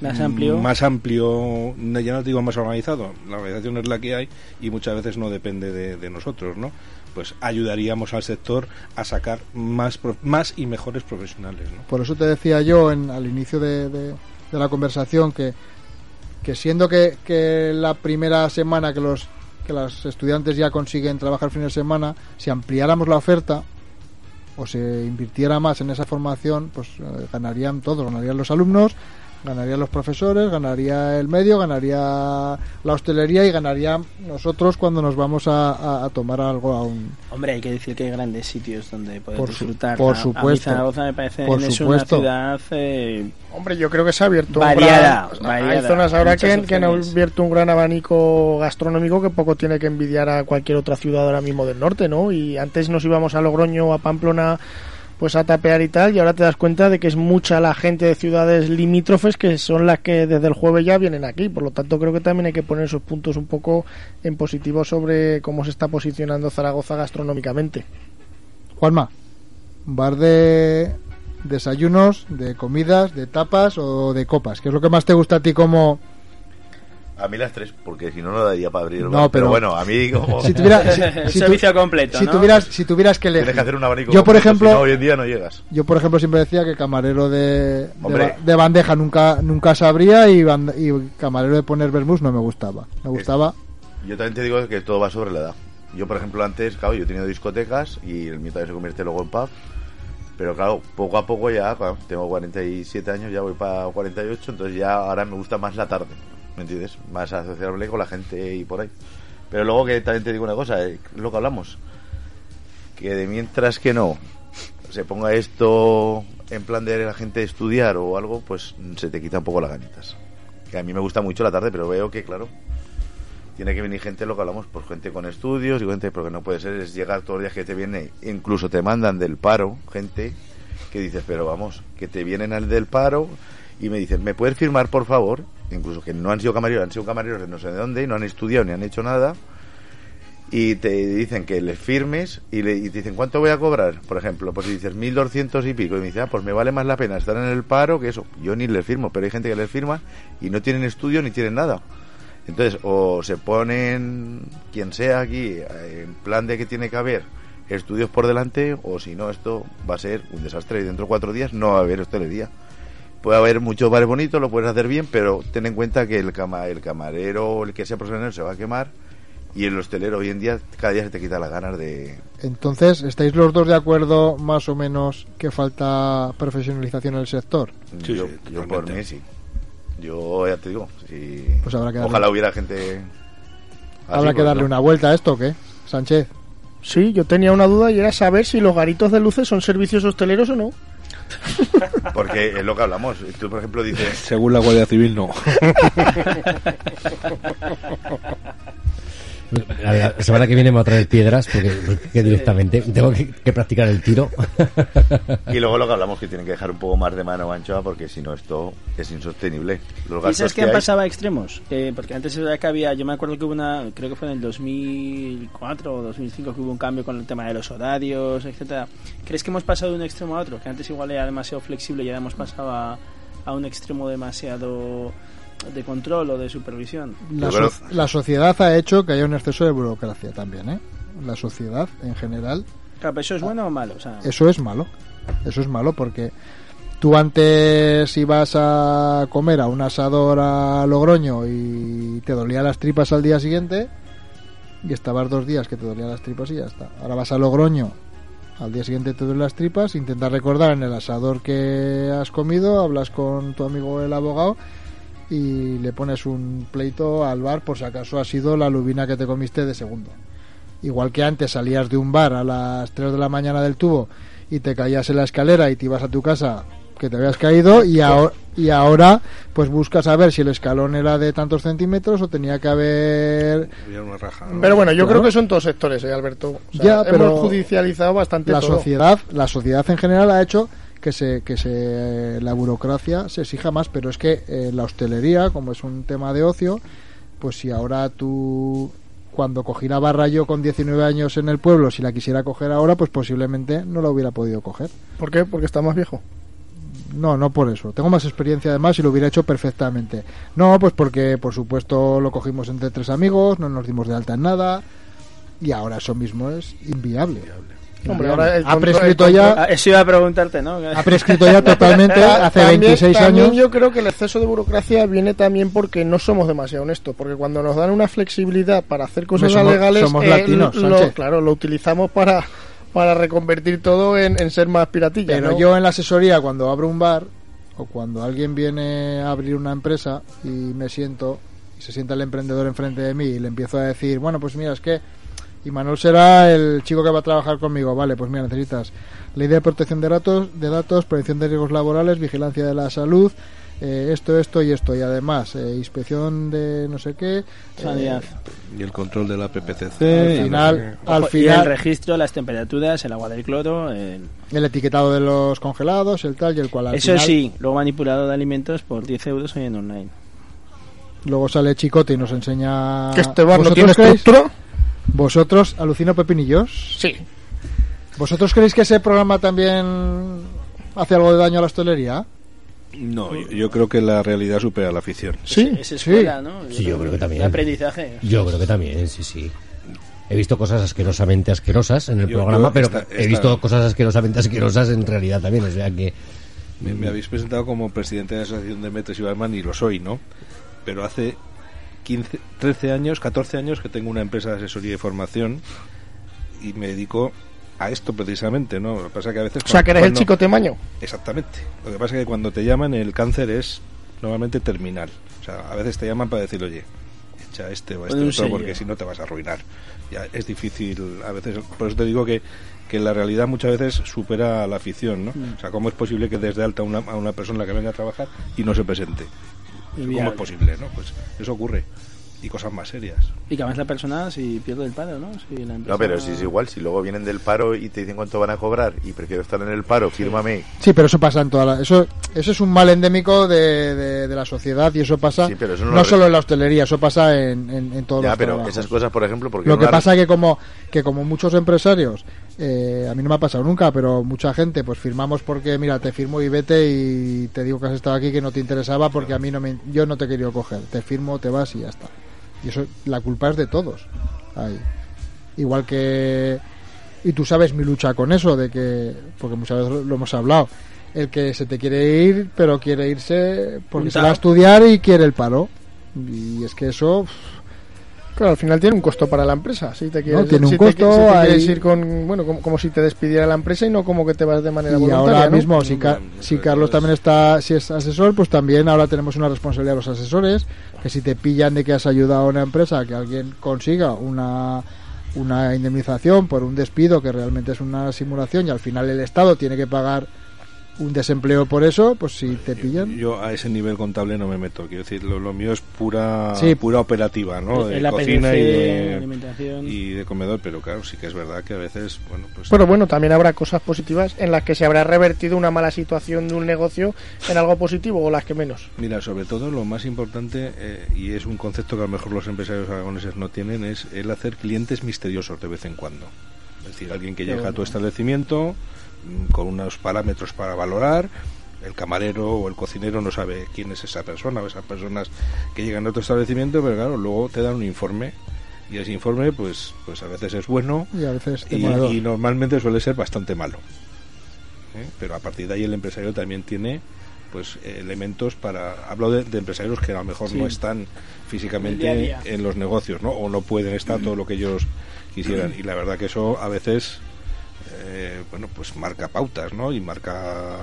[SPEAKER 6] más amplio
[SPEAKER 8] más amplio ya no digo más organizado la organización es la que hay y muchas veces no depende de, de nosotros no pues ayudaríamos al sector a sacar más, más y mejores profesionales. ¿no?
[SPEAKER 4] Por eso te decía yo en, al inicio de, de, la conversación que, que siendo que, que, la primera semana que los que los estudiantes ya consiguen trabajar fin de semana, si ampliáramos la oferta o se invirtiera más en esa formación, pues eh, ganarían todos, ganarían los alumnos, ganarían los profesores, ganaría el medio, ganaría la hostelería y ganaría nosotros cuando nos vamos a, a, a, tomar algo a un...
[SPEAKER 6] Hombre, hay que decir que hay grandes sitios donde poder
[SPEAKER 4] por
[SPEAKER 6] disfrutar.
[SPEAKER 4] Por a, supuesto.
[SPEAKER 6] A Zaragoza me parece
[SPEAKER 4] por
[SPEAKER 6] es
[SPEAKER 4] supuesto.
[SPEAKER 6] una ciudad... Eh,
[SPEAKER 2] Hombre, yo creo que se ha abierto
[SPEAKER 6] variada,
[SPEAKER 2] un
[SPEAKER 6] gran, variada,
[SPEAKER 2] Hay zonas ahora que, que, han abierto un gran abanico gastronómico que poco tiene que envidiar a cualquier otra ciudad ahora mismo del norte, ¿no? Y antes nos íbamos a Logroño o a Pamplona pues a tapear y tal, y ahora te das cuenta de que es mucha la gente de ciudades limítrofes que son las que desde el jueves ya vienen aquí, por lo tanto creo que también hay que poner esos puntos un poco en positivo sobre cómo se está posicionando Zaragoza gastronómicamente.
[SPEAKER 4] Juanma, bar de desayunos, de comidas, de tapas o de copas, ¿qué es lo que más te gusta a ti como
[SPEAKER 7] a mí las tres, porque si no, no daría para abrir.
[SPEAKER 4] No, pero,
[SPEAKER 7] pero, bueno, a mí como... [laughs]
[SPEAKER 4] Si tuviera, si, [laughs]
[SPEAKER 6] si servicio tu, completo,
[SPEAKER 4] si
[SPEAKER 6] ¿no?
[SPEAKER 4] tuvieras, si tuvieras que elegir.
[SPEAKER 7] Tienes que hacer un abanico
[SPEAKER 4] Yo, por
[SPEAKER 7] completo,
[SPEAKER 4] ejemplo...
[SPEAKER 7] Si no, hoy en día no llegas.
[SPEAKER 4] Yo, por ejemplo, siempre decía que camarero de, de, de, bandeja nunca nunca sabría y, band, y camarero de poner vermouth no me gustaba. Me gustaba...
[SPEAKER 7] Es, yo también te digo que todo va sobre la edad. Yo, por ejemplo, antes, claro, yo he tenido discotecas y el mío también se convierte luego en pub. Pero claro, poco a poco ya, tengo 47 años, ya voy para 48, entonces ya ahora me gusta más la tarde. ¿Me entiendes? Más asociable con la gente y por ahí. Pero luego que también te digo una cosa, es lo que hablamos. que de mientras que no se ponga esto en plan de la gente estudiar o algo, pues se te quita un poco las ganitas. Que a mí me gusta mucho la tarde, pero veo que, claro, tiene que venir gente, lo que hablamos, pues gente con estudios y gente, porque no puede ser, es llegar todos los días que te viene, incluso te mandan del paro, gente que dices, pero vamos, que te vienen al del paro y me dicen, ¿me puedes firmar por favor? Incluso que no han sido camareros, han sido camareros de no sé de dónde, y no han estudiado ni han hecho nada, y te dicen que les firmes y, le, y te dicen, ¿cuánto voy a cobrar? Por ejemplo, pues si dices 1.200 y pico, y me dice, ah, pues me vale más la pena estar en el paro que eso. Yo ni les firmo, pero hay gente que les firma y no tienen estudio ni tienen nada. Entonces, o se ponen, quien sea aquí, eh, en plan de que tiene que haber estudios por delante, o si no, esto va a ser un desastre y dentro de cuatro días no va a haber hostelería. Puede haber muchos bares bonitos, lo puedes hacer bien, pero ten en cuenta que el, cama, el camarero o el que sea profesional se va a quemar y el hostelero hoy en día cada día se te quita las ganas de...
[SPEAKER 4] Entonces, ¿estáis los dos de acuerdo más o menos que falta profesionalización en el sector?
[SPEAKER 8] Sí,
[SPEAKER 7] yo,
[SPEAKER 8] sí,
[SPEAKER 7] yo por mí sí. Yo ya te digo, si
[SPEAKER 4] Pues habrá que darle-
[SPEAKER 7] ojalá hubiera gente... así,
[SPEAKER 4] Habrá que
[SPEAKER 7] pues,
[SPEAKER 4] darle
[SPEAKER 7] ¿no?
[SPEAKER 4] una vuelta a esto, ¿o qué? Sánchez.
[SPEAKER 2] Sí, yo tenía una duda y era saber si los garitos de luces son servicios hosteleros o no. [laughs]
[SPEAKER 7] Porque es lo que hablamos. Tú, por ejemplo, dices...
[SPEAKER 8] Según la Guardia Civil, no. [laughs]
[SPEAKER 3] La, la semana que viene me voy a traer piedras porque, porque directamente tengo que, que practicar el tiro.
[SPEAKER 7] Y luego lo que hablamos, que tienen que dejar un poco más de mano anchoa porque si no esto es insostenible. Los
[SPEAKER 6] ¿Y sabes
[SPEAKER 7] que
[SPEAKER 6] qué
[SPEAKER 7] hay-
[SPEAKER 6] pasaba a extremos? Eh, porque antes era que había, yo me acuerdo que hubo una, creo que fue en el 2004 o 2005 que hubo un cambio con el tema de los horarios, etcétera. ¿Crees que hemos pasado de un extremo a otro? Que antes igual era demasiado flexible y ahora hemos pasado a, a un extremo demasiado de control o de supervisión.
[SPEAKER 4] La, so- sociedad ha hecho que haya un exceso de burocracia también, ¿eh? La sociedad, en general,
[SPEAKER 6] Claro, ¿eso es bueno o malo? O sea,
[SPEAKER 4] eso es malo. Eso es malo porque tú antes ibas a comer a un asador a Logroño y te dolían las tripas al día siguiente y estabas dos días que te dolían las tripas y ya está. Ahora vas a Logroño, al día siguiente te duelen las tripas, intentas recordar en el asador que has comido, hablas con tu amigo el abogado y le pones un pleito al bar por si acaso ha sido la lubina que te comiste de segundo. Igual que antes salías de un bar a las 3 de la mañana del tubo y te caías en la escalera y te ibas a tu casa que te habías caído y, ahora, y ahora pues buscas a ver si el escalón era de tantos centímetros o tenía que haber
[SPEAKER 8] Había una raja, ¿no?
[SPEAKER 2] Pero bueno, yo
[SPEAKER 4] Claro.
[SPEAKER 2] creo que son todos sectores, ¿eh, Alberto? O sea,
[SPEAKER 4] Ya, pero
[SPEAKER 2] hemos judicializado bastante
[SPEAKER 4] la
[SPEAKER 2] todo.
[SPEAKER 4] sociedad la sociedad en general ha hecho que se que se la burocracia se exija más pero es que eh, la hostelería como es un tema de ocio pues si ahora tú cuando cogí la barra yo con 19 años en el pueblo si la quisiera coger ahora pues posiblemente no la hubiera podido coger.
[SPEAKER 2] ¿Por qué? Porque está más viejo.
[SPEAKER 4] no no por eso. Tengo más experiencia además y lo hubiera hecho perfectamente. No pues porque por supuesto lo cogimos entre tres amigos no nos dimos de alta en nada y ahora eso mismo es inviable
[SPEAKER 2] Hombre, ahora el
[SPEAKER 4] ha prescrito ya
[SPEAKER 6] Ah, eso iba a preguntarte, ¿no?
[SPEAKER 4] ha prescrito ya [laughs] totalmente hace
[SPEAKER 2] También-
[SPEAKER 4] 26
[SPEAKER 2] también
[SPEAKER 4] años.
[SPEAKER 2] yo creo que el exceso de burocracia viene también porque no somos demasiado honestos. Porque cuando nos dan una flexibilidad para hacer cosas
[SPEAKER 4] somos-
[SPEAKER 2] legales,
[SPEAKER 4] somos latinos,
[SPEAKER 2] lo, claro, lo utilizamos para, para reconvertir todo en, en ser más piratilla.
[SPEAKER 4] Pero
[SPEAKER 2] ¿no?
[SPEAKER 4] yo en la asesoría, cuando abro un bar o cuando alguien viene a abrir una empresa y me siento y se sienta el emprendedor enfrente de mí y le empiezo a decir, bueno, pues mira, es que y Manuel será el chico que va a trabajar conmigo, vale, pues mira, necesitas ley de protección de datos, de datos, prevención de riesgos laborales, vigilancia de la salud, eh, esto, esto y esto, y además eh, inspección de no sé qué,
[SPEAKER 6] Sanidad.
[SPEAKER 8] Y el control de la PPCC.
[SPEAKER 4] al final, al
[SPEAKER 6] Ojo, y el
[SPEAKER 4] final
[SPEAKER 6] registro, las temperaturas, el agua del cloro. el-
[SPEAKER 4] el etiquetado de los congelados, el tal y el cual. Al
[SPEAKER 6] Eso
[SPEAKER 4] final-
[SPEAKER 6] sí, luego manipulado de alimentos por 10 euros hoy en online.
[SPEAKER 4] Luego sale Chicote y nos enseña.
[SPEAKER 2] que este bar no
[SPEAKER 4] ¿Vosotros
[SPEAKER 2] tiene
[SPEAKER 4] creéis-
[SPEAKER 2] estructura.
[SPEAKER 4] ¿Vosotros, Alucino Pepinillos?
[SPEAKER 2] Sí.
[SPEAKER 4] ¿Vosotros creéis que ese programa también hace algo de daño a la hostelería?
[SPEAKER 8] No, yo, yo creo que la realidad supera la ficción.
[SPEAKER 2] Sí.
[SPEAKER 6] Es escuela, ¿no?
[SPEAKER 3] Sí, yo creo que también.
[SPEAKER 6] De aprendizaje.
[SPEAKER 3] Yo creo que también, sí, sí. He visto cosas asquerosamente asquerosas en el
[SPEAKER 8] Yo-
[SPEAKER 3] programa, pero
[SPEAKER 8] esta-
[SPEAKER 3] he visto cosas asquerosamente asquerosas en realidad también. O sea que
[SPEAKER 8] Me, me habéis presentado como presidente de la Asociación de Metros y Barman y lo soy, ¿no? Pero hace 15, 13 años, 14 años que tengo una empresa de asesoría y formación y me dedico a esto precisamente, ¿no? Lo que pasa que a veces...
[SPEAKER 2] O sea, que eres el chico temaño.
[SPEAKER 8] Exactamente. Lo que pasa es que cuando te llaman el cáncer es normalmente terminal. O sea, a veces te llaman para decir, oye, echa a este o a este
[SPEAKER 6] un
[SPEAKER 8] otro, porque si no te vas a arruinar. Ya es difícil a veces, por eso te digo que, que la realidad muchas veces supera la afición, ¿no?
[SPEAKER 6] Mm.
[SPEAKER 8] O sea, ¿cómo es posible que desde alta una, a una persona que venga a trabajar y no se presente? ¿Cómo es posible, no? Pues eso ocurre. Y cosas más serias.
[SPEAKER 6] Y que además la persona si pierde el paro, ¿no? Si la empresa-
[SPEAKER 7] No, pero si es igual, si luego vienen del paro y te dicen cuánto van a cobrar y prefiero estar en el paro, fírmame.
[SPEAKER 4] Sí, pero eso pasa en toda la... Eso, eso es un mal endémico de, de- de la sociedad y eso pasa
[SPEAKER 7] Sí, pero eso no
[SPEAKER 4] no,
[SPEAKER 7] lo-
[SPEAKER 4] solo en la hostelería, eso pasa en, en, en todos
[SPEAKER 7] Ya,
[SPEAKER 4] los
[SPEAKER 7] pero
[SPEAKER 4] trabajos.
[SPEAKER 7] esas cosas, por ejemplo, porque
[SPEAKER 4] Lo que
[SPEAKER 7] una-
[SPEAKER 4] pasa que como que como muchos empresarios, eh, a mí no me ha pasado nunca, pero mucha gente, pues firmamos porque, mira, te firmo y vete y te digo que has estado aquí que no te interesaba porque a mí no me, yo no te querido coger. Te firmo, te vas y ya está. Y eso, la culpa es de todos. Ahí. Igual que y tú sabes mi lucha con eso de que porque muchas veces lo hemos hablado el que se te quiere ir pero quiere irse porque se va a estudiar y quiere el paro y es que eso
[SPEAKER 2] Claro, al final tiene un costo para la empresa. Si te quieres,
[SPEAKER 4] tiene un
[SPEAKER 2] si te-
[SPEAKER 4] costo,
[SPEAKER 2] si te
[SPEAKER 4] hay-
[SPEAKER 2] quieres ir con, bueno, como, como si te despidiera la empresa y no como que te vas de manera
[SPEAKER 4] y
[SPEAKER 2] voluntaria.
[SPEAKER 4] ahora
[SPEAKER 2] ¿no?
[SPEAKER 4] mismo si,
[SPEAKER 8] No,
[SPEAKER 4] Ca-
[SPEAKER 8] no,
[SPEAKER 4] si Carlos también está si es asesor pues también ahora tenemos una responsabilidad de los asesores que si te pillan de que has ayudado a una empresa a que alguien consiga una una indemnización por un despido que realmente es una simulación y al final el Estado tiene que pagar un desempleo por eso pues si te pillan
[SPEAKER 8] Yo a ese nivel contable no me meto. Quiero decir, lo, lo mío es pura
[SPEAKER 4] Sí.
[SPEAKER 8] pura operativa, ¿no? De
[SPEAKER 6] APDC,
[SPEAKER 8] cocina y de,
[SPEAKER 6] alimentación.
[SPEAKER 8] y de comedor, pero claro, sí que es verdad que a veces, bueno, pues...
[SPEAKER 2] Pero bueno, también habrá cosas positivas en las que se habrá revertido una mala situación de un negocio en algo positivo o las que menos.
[SPEAKER 8] Mira, sobre todo lo más importante, eh, y es un concepto que a lo mejor los empresarios aragoneses no tienen, es el hacer clientes misteriosos de vez en cuando. Es decir, alguien que llega a tu establecimiento mm, con unos parámetros para valorar, el camarero o el cocinero no sabe quién es esa persona o esas personas que llegan a tu establecimiento, pero claro, luego te dan un informe y ese informe pues pues a veces es bueno
[SPEAKER 4] y a veces
[SPEAKER 8] y,
[SPEAKER 4] demoledor.
[SPEAKER 8] y normalmente suele ser bastante malo. ¿eh? Pero a partir de ahí el empresario también tiene pues elementos para hablo de, de empresarios que a lo mejor
[SPEAKER 6] Sí.
[SPEAKER 8] no están físicamente
[SPEAKER 6] día a día.
[SPEAKER 8] en los negocios ¿no? o no pueden estar todo lo que ellos quisieran y la verdad que eso a veces eh, bueno pues marca pautas ¿no? y marca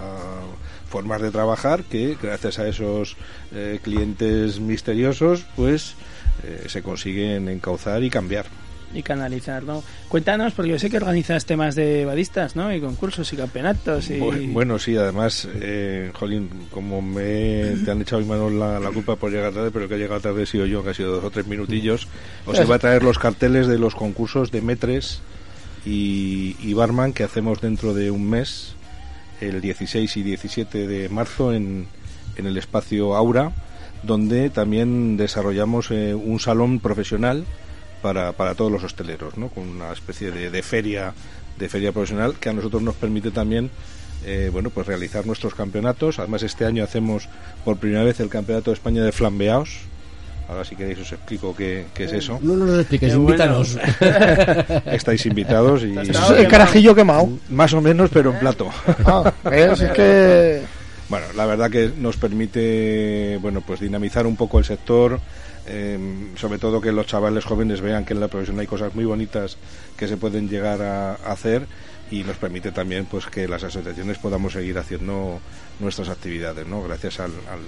[SPEAKER 8] formas de trabajar que gracias a esos eh, clientes misteriosos pues eh, se consiguen encauzar y cambiar
[SPEAKER 6] y canalizar, ¿no? Cuéntanos, porque yo sé que organizas temas de badistas, ¿no? Y concursos y campeonatos y...
[SPEAKER 8] Bu- Bueno, sí, además, eh, Jolín, como me te han echado en manos la, la culpa por llegar tarde, pero que ha llegado tarde he sido yo, que ha sido dos o tres minutillos, os iba a traer los carteles de los concursos de Metres y, y Barman que hacemos dentro de un mes, el 16 y 17 de marzo, en, en el espacio Aura, donde también desarrollamos eh, un salón profesional para, para todos los hosteleros, ¿no? con una especie de, de feria de feria profesional que a nosotros nos permite también eh, bueno pues realizar nuestros campeonatos. Además este año hacemos por primera vez el campeonato de España de flambeados. Ahora si queréis os explico qué, qué es eso.
[SPEAKER 3] No nos lo expliques,
[SPEAKER 6] Qué bueno.
[SPEAKER 3] invítanos. [laughs]
[SPEAKER 8] Estáis invitados y
[SPEAKER 6] Está
[SPEAKER 2] El carajillo quemado.
[SPEAKER 8] más o menos pero en plato.
[SPEAKER 2] Ah. Es [laughs] que...
[SPEAKER 8] Bueno, la verdad que nos permite, bueno, pues dinamizar un poco el sector, eh, sobre todo que los chavales jóvenes vean que en la profesión hay cosas muy bonitas que se pueden llegar a, hacer y nos permite también, pues, que las asociaciones podamos seguir haciendo nuestras actividades, ¿no? Gracias al, al,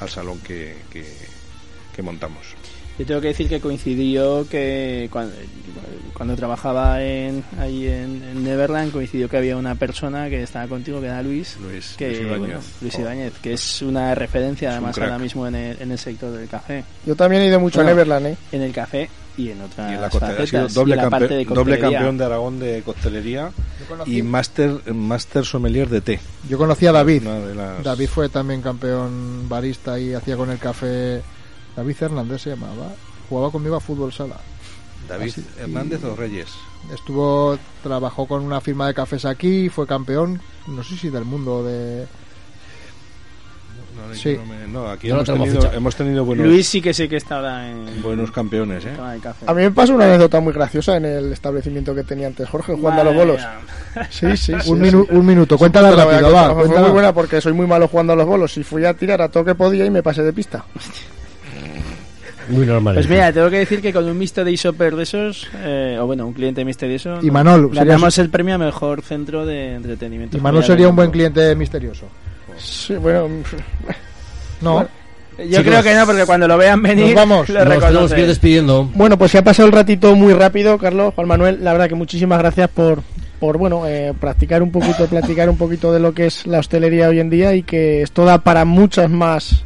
[SPEAKER 8] al salón que, que montamos.
[SPEAKER 6] Yo tengo que decir que coincidió que cuando, cuando trabajaba en, ahí en, en Neverland coincidió que había una persona que estaba contigo que era Luis,
[SPEAKER 8] Luis,
[SPEAKER 6] que,
[SPEAKER 8] Luis Ibáñez.
[SPEAKER 6] bueno, Luis
[SPEAKER 8] Oh.
[SPEAKER 6] Ibáñez, que es una referencia
[SPEAKER 8] un
[SPEAKER 6] además ahora mismo en el, en el sector del café,
[SPEAKER 2] Yo también he ido mucho
[SPEAKER 6] Bueno.
[SPEAKER 2] a Neverland, ¿eh?
[SPEAKER 6] en el café y en otras
[SPEAKER 8] Y en la costelería ha sido
[SPEAKER 6] facetas,
[SPEAKER 8] doble,
[SPEAKER 6] y en la parte de
[SPEAKER 8] doble campeón de Aragón de
[SPEAKER 4] conocí,
[SPEAKER 8] y máster máster sommelier de té.
[SPEAKER 4] yo conocí a David
[SPEAKER 8] las-
[SPEAKER 4] David fue también campeón barista y hacía con el café David Hernández se llamaba jugaba conmigo a fútbol sala
[SPEAKER 8] David
[SPEAKER 4] Así-
[SPEAKER 8] Hernández o Reyes.
[SPEAKER 4] estuvo trabajó con una firma de cafés aquí fue campeón no sé si del mundo de
[SPEAKER 8] No,
[SPEAKER 4] Sí.
[SPEAKER 8] no me- no, aquí
[SPEAKER 3] No lo
[SPEAKER 8] hemos,
[SPEAKER 3] tenemos
[SPEAKER 8] tenido, hemos tenido buenos,
[SPEAKER 6] Luis sí que sé que está ahora en
[SPEAKER 8] buenos campeones, ¿eh?
[SPEAKER 2] A mí me pasó una anécdota muy graciosa en el establecimiento que tenía antes Jorge, jugando a los bolos.
[SPEAKER 6] mía.
[SPEAKER 2] Sí, [laughs] sí, sí.
[SPEAKER 4] un,
[SPEAKER 2] sí.
[SPEAKER 4] minu- un minuto cuéntala rápido va
[SPEAKER 2] Fue muy buena porque soy muy malo jugando a los bolos y fui a tirar a todo que podía y me pasé de pista. [laughs]
[SPEAKER 3] Muy normal.
[SPEAKER 6] Pues
[SPEAKER 3] esto.
[SPEAKER 6] mira, tengo que decir que con un Mystery Shopper de esos, eh, o bueno, un cliente misterioso,
[SPEAKER 4] Y Manol,
[SPEAKER 6] ganamos el premio a mejor centro de entretenimiento.
[SPEAKER 4] y
[SPEAKER 6] familiar
[SPEAKER 4] sería un buen cliente misterioso
[SPEAKER 2] Sí, bueno, [laughs]
[SPEAKER 4] no
[SPEAKER 2] Bueno.
[SPEAKER 6] Yo creo que no, porque cuando lo vean venir,
[SPEAKER 2] Nos vamos.
[SPEAKER 6] lo
[SPEAKER 3] Nos que ir despidiendo.
[SPEAKER 2] Bueno, pues se ha pasado el ratito muy rápido, Carlos, Juan Manuel. La verdad que muchísimas gracias por, por bueno, eh, practicar un poquito, platicar un poquito de lo que es la hostelería hoy en día y que esto da para muchos más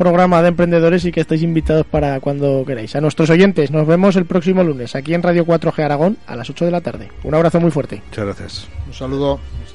[SPEAKER 2] programas de emprendedores y que estáis invitados para cuando queráis. A nuestros oyentes, nos vemos el próximo lunes aquí en Radio 4G Aragón a las 8 de la tarde. Un abrazo muy fuerte.
[SPEAKER 8] Muchas gracias.
[SPEAKER 4] Un saludo.
[SPEAKER 6] Un saludo.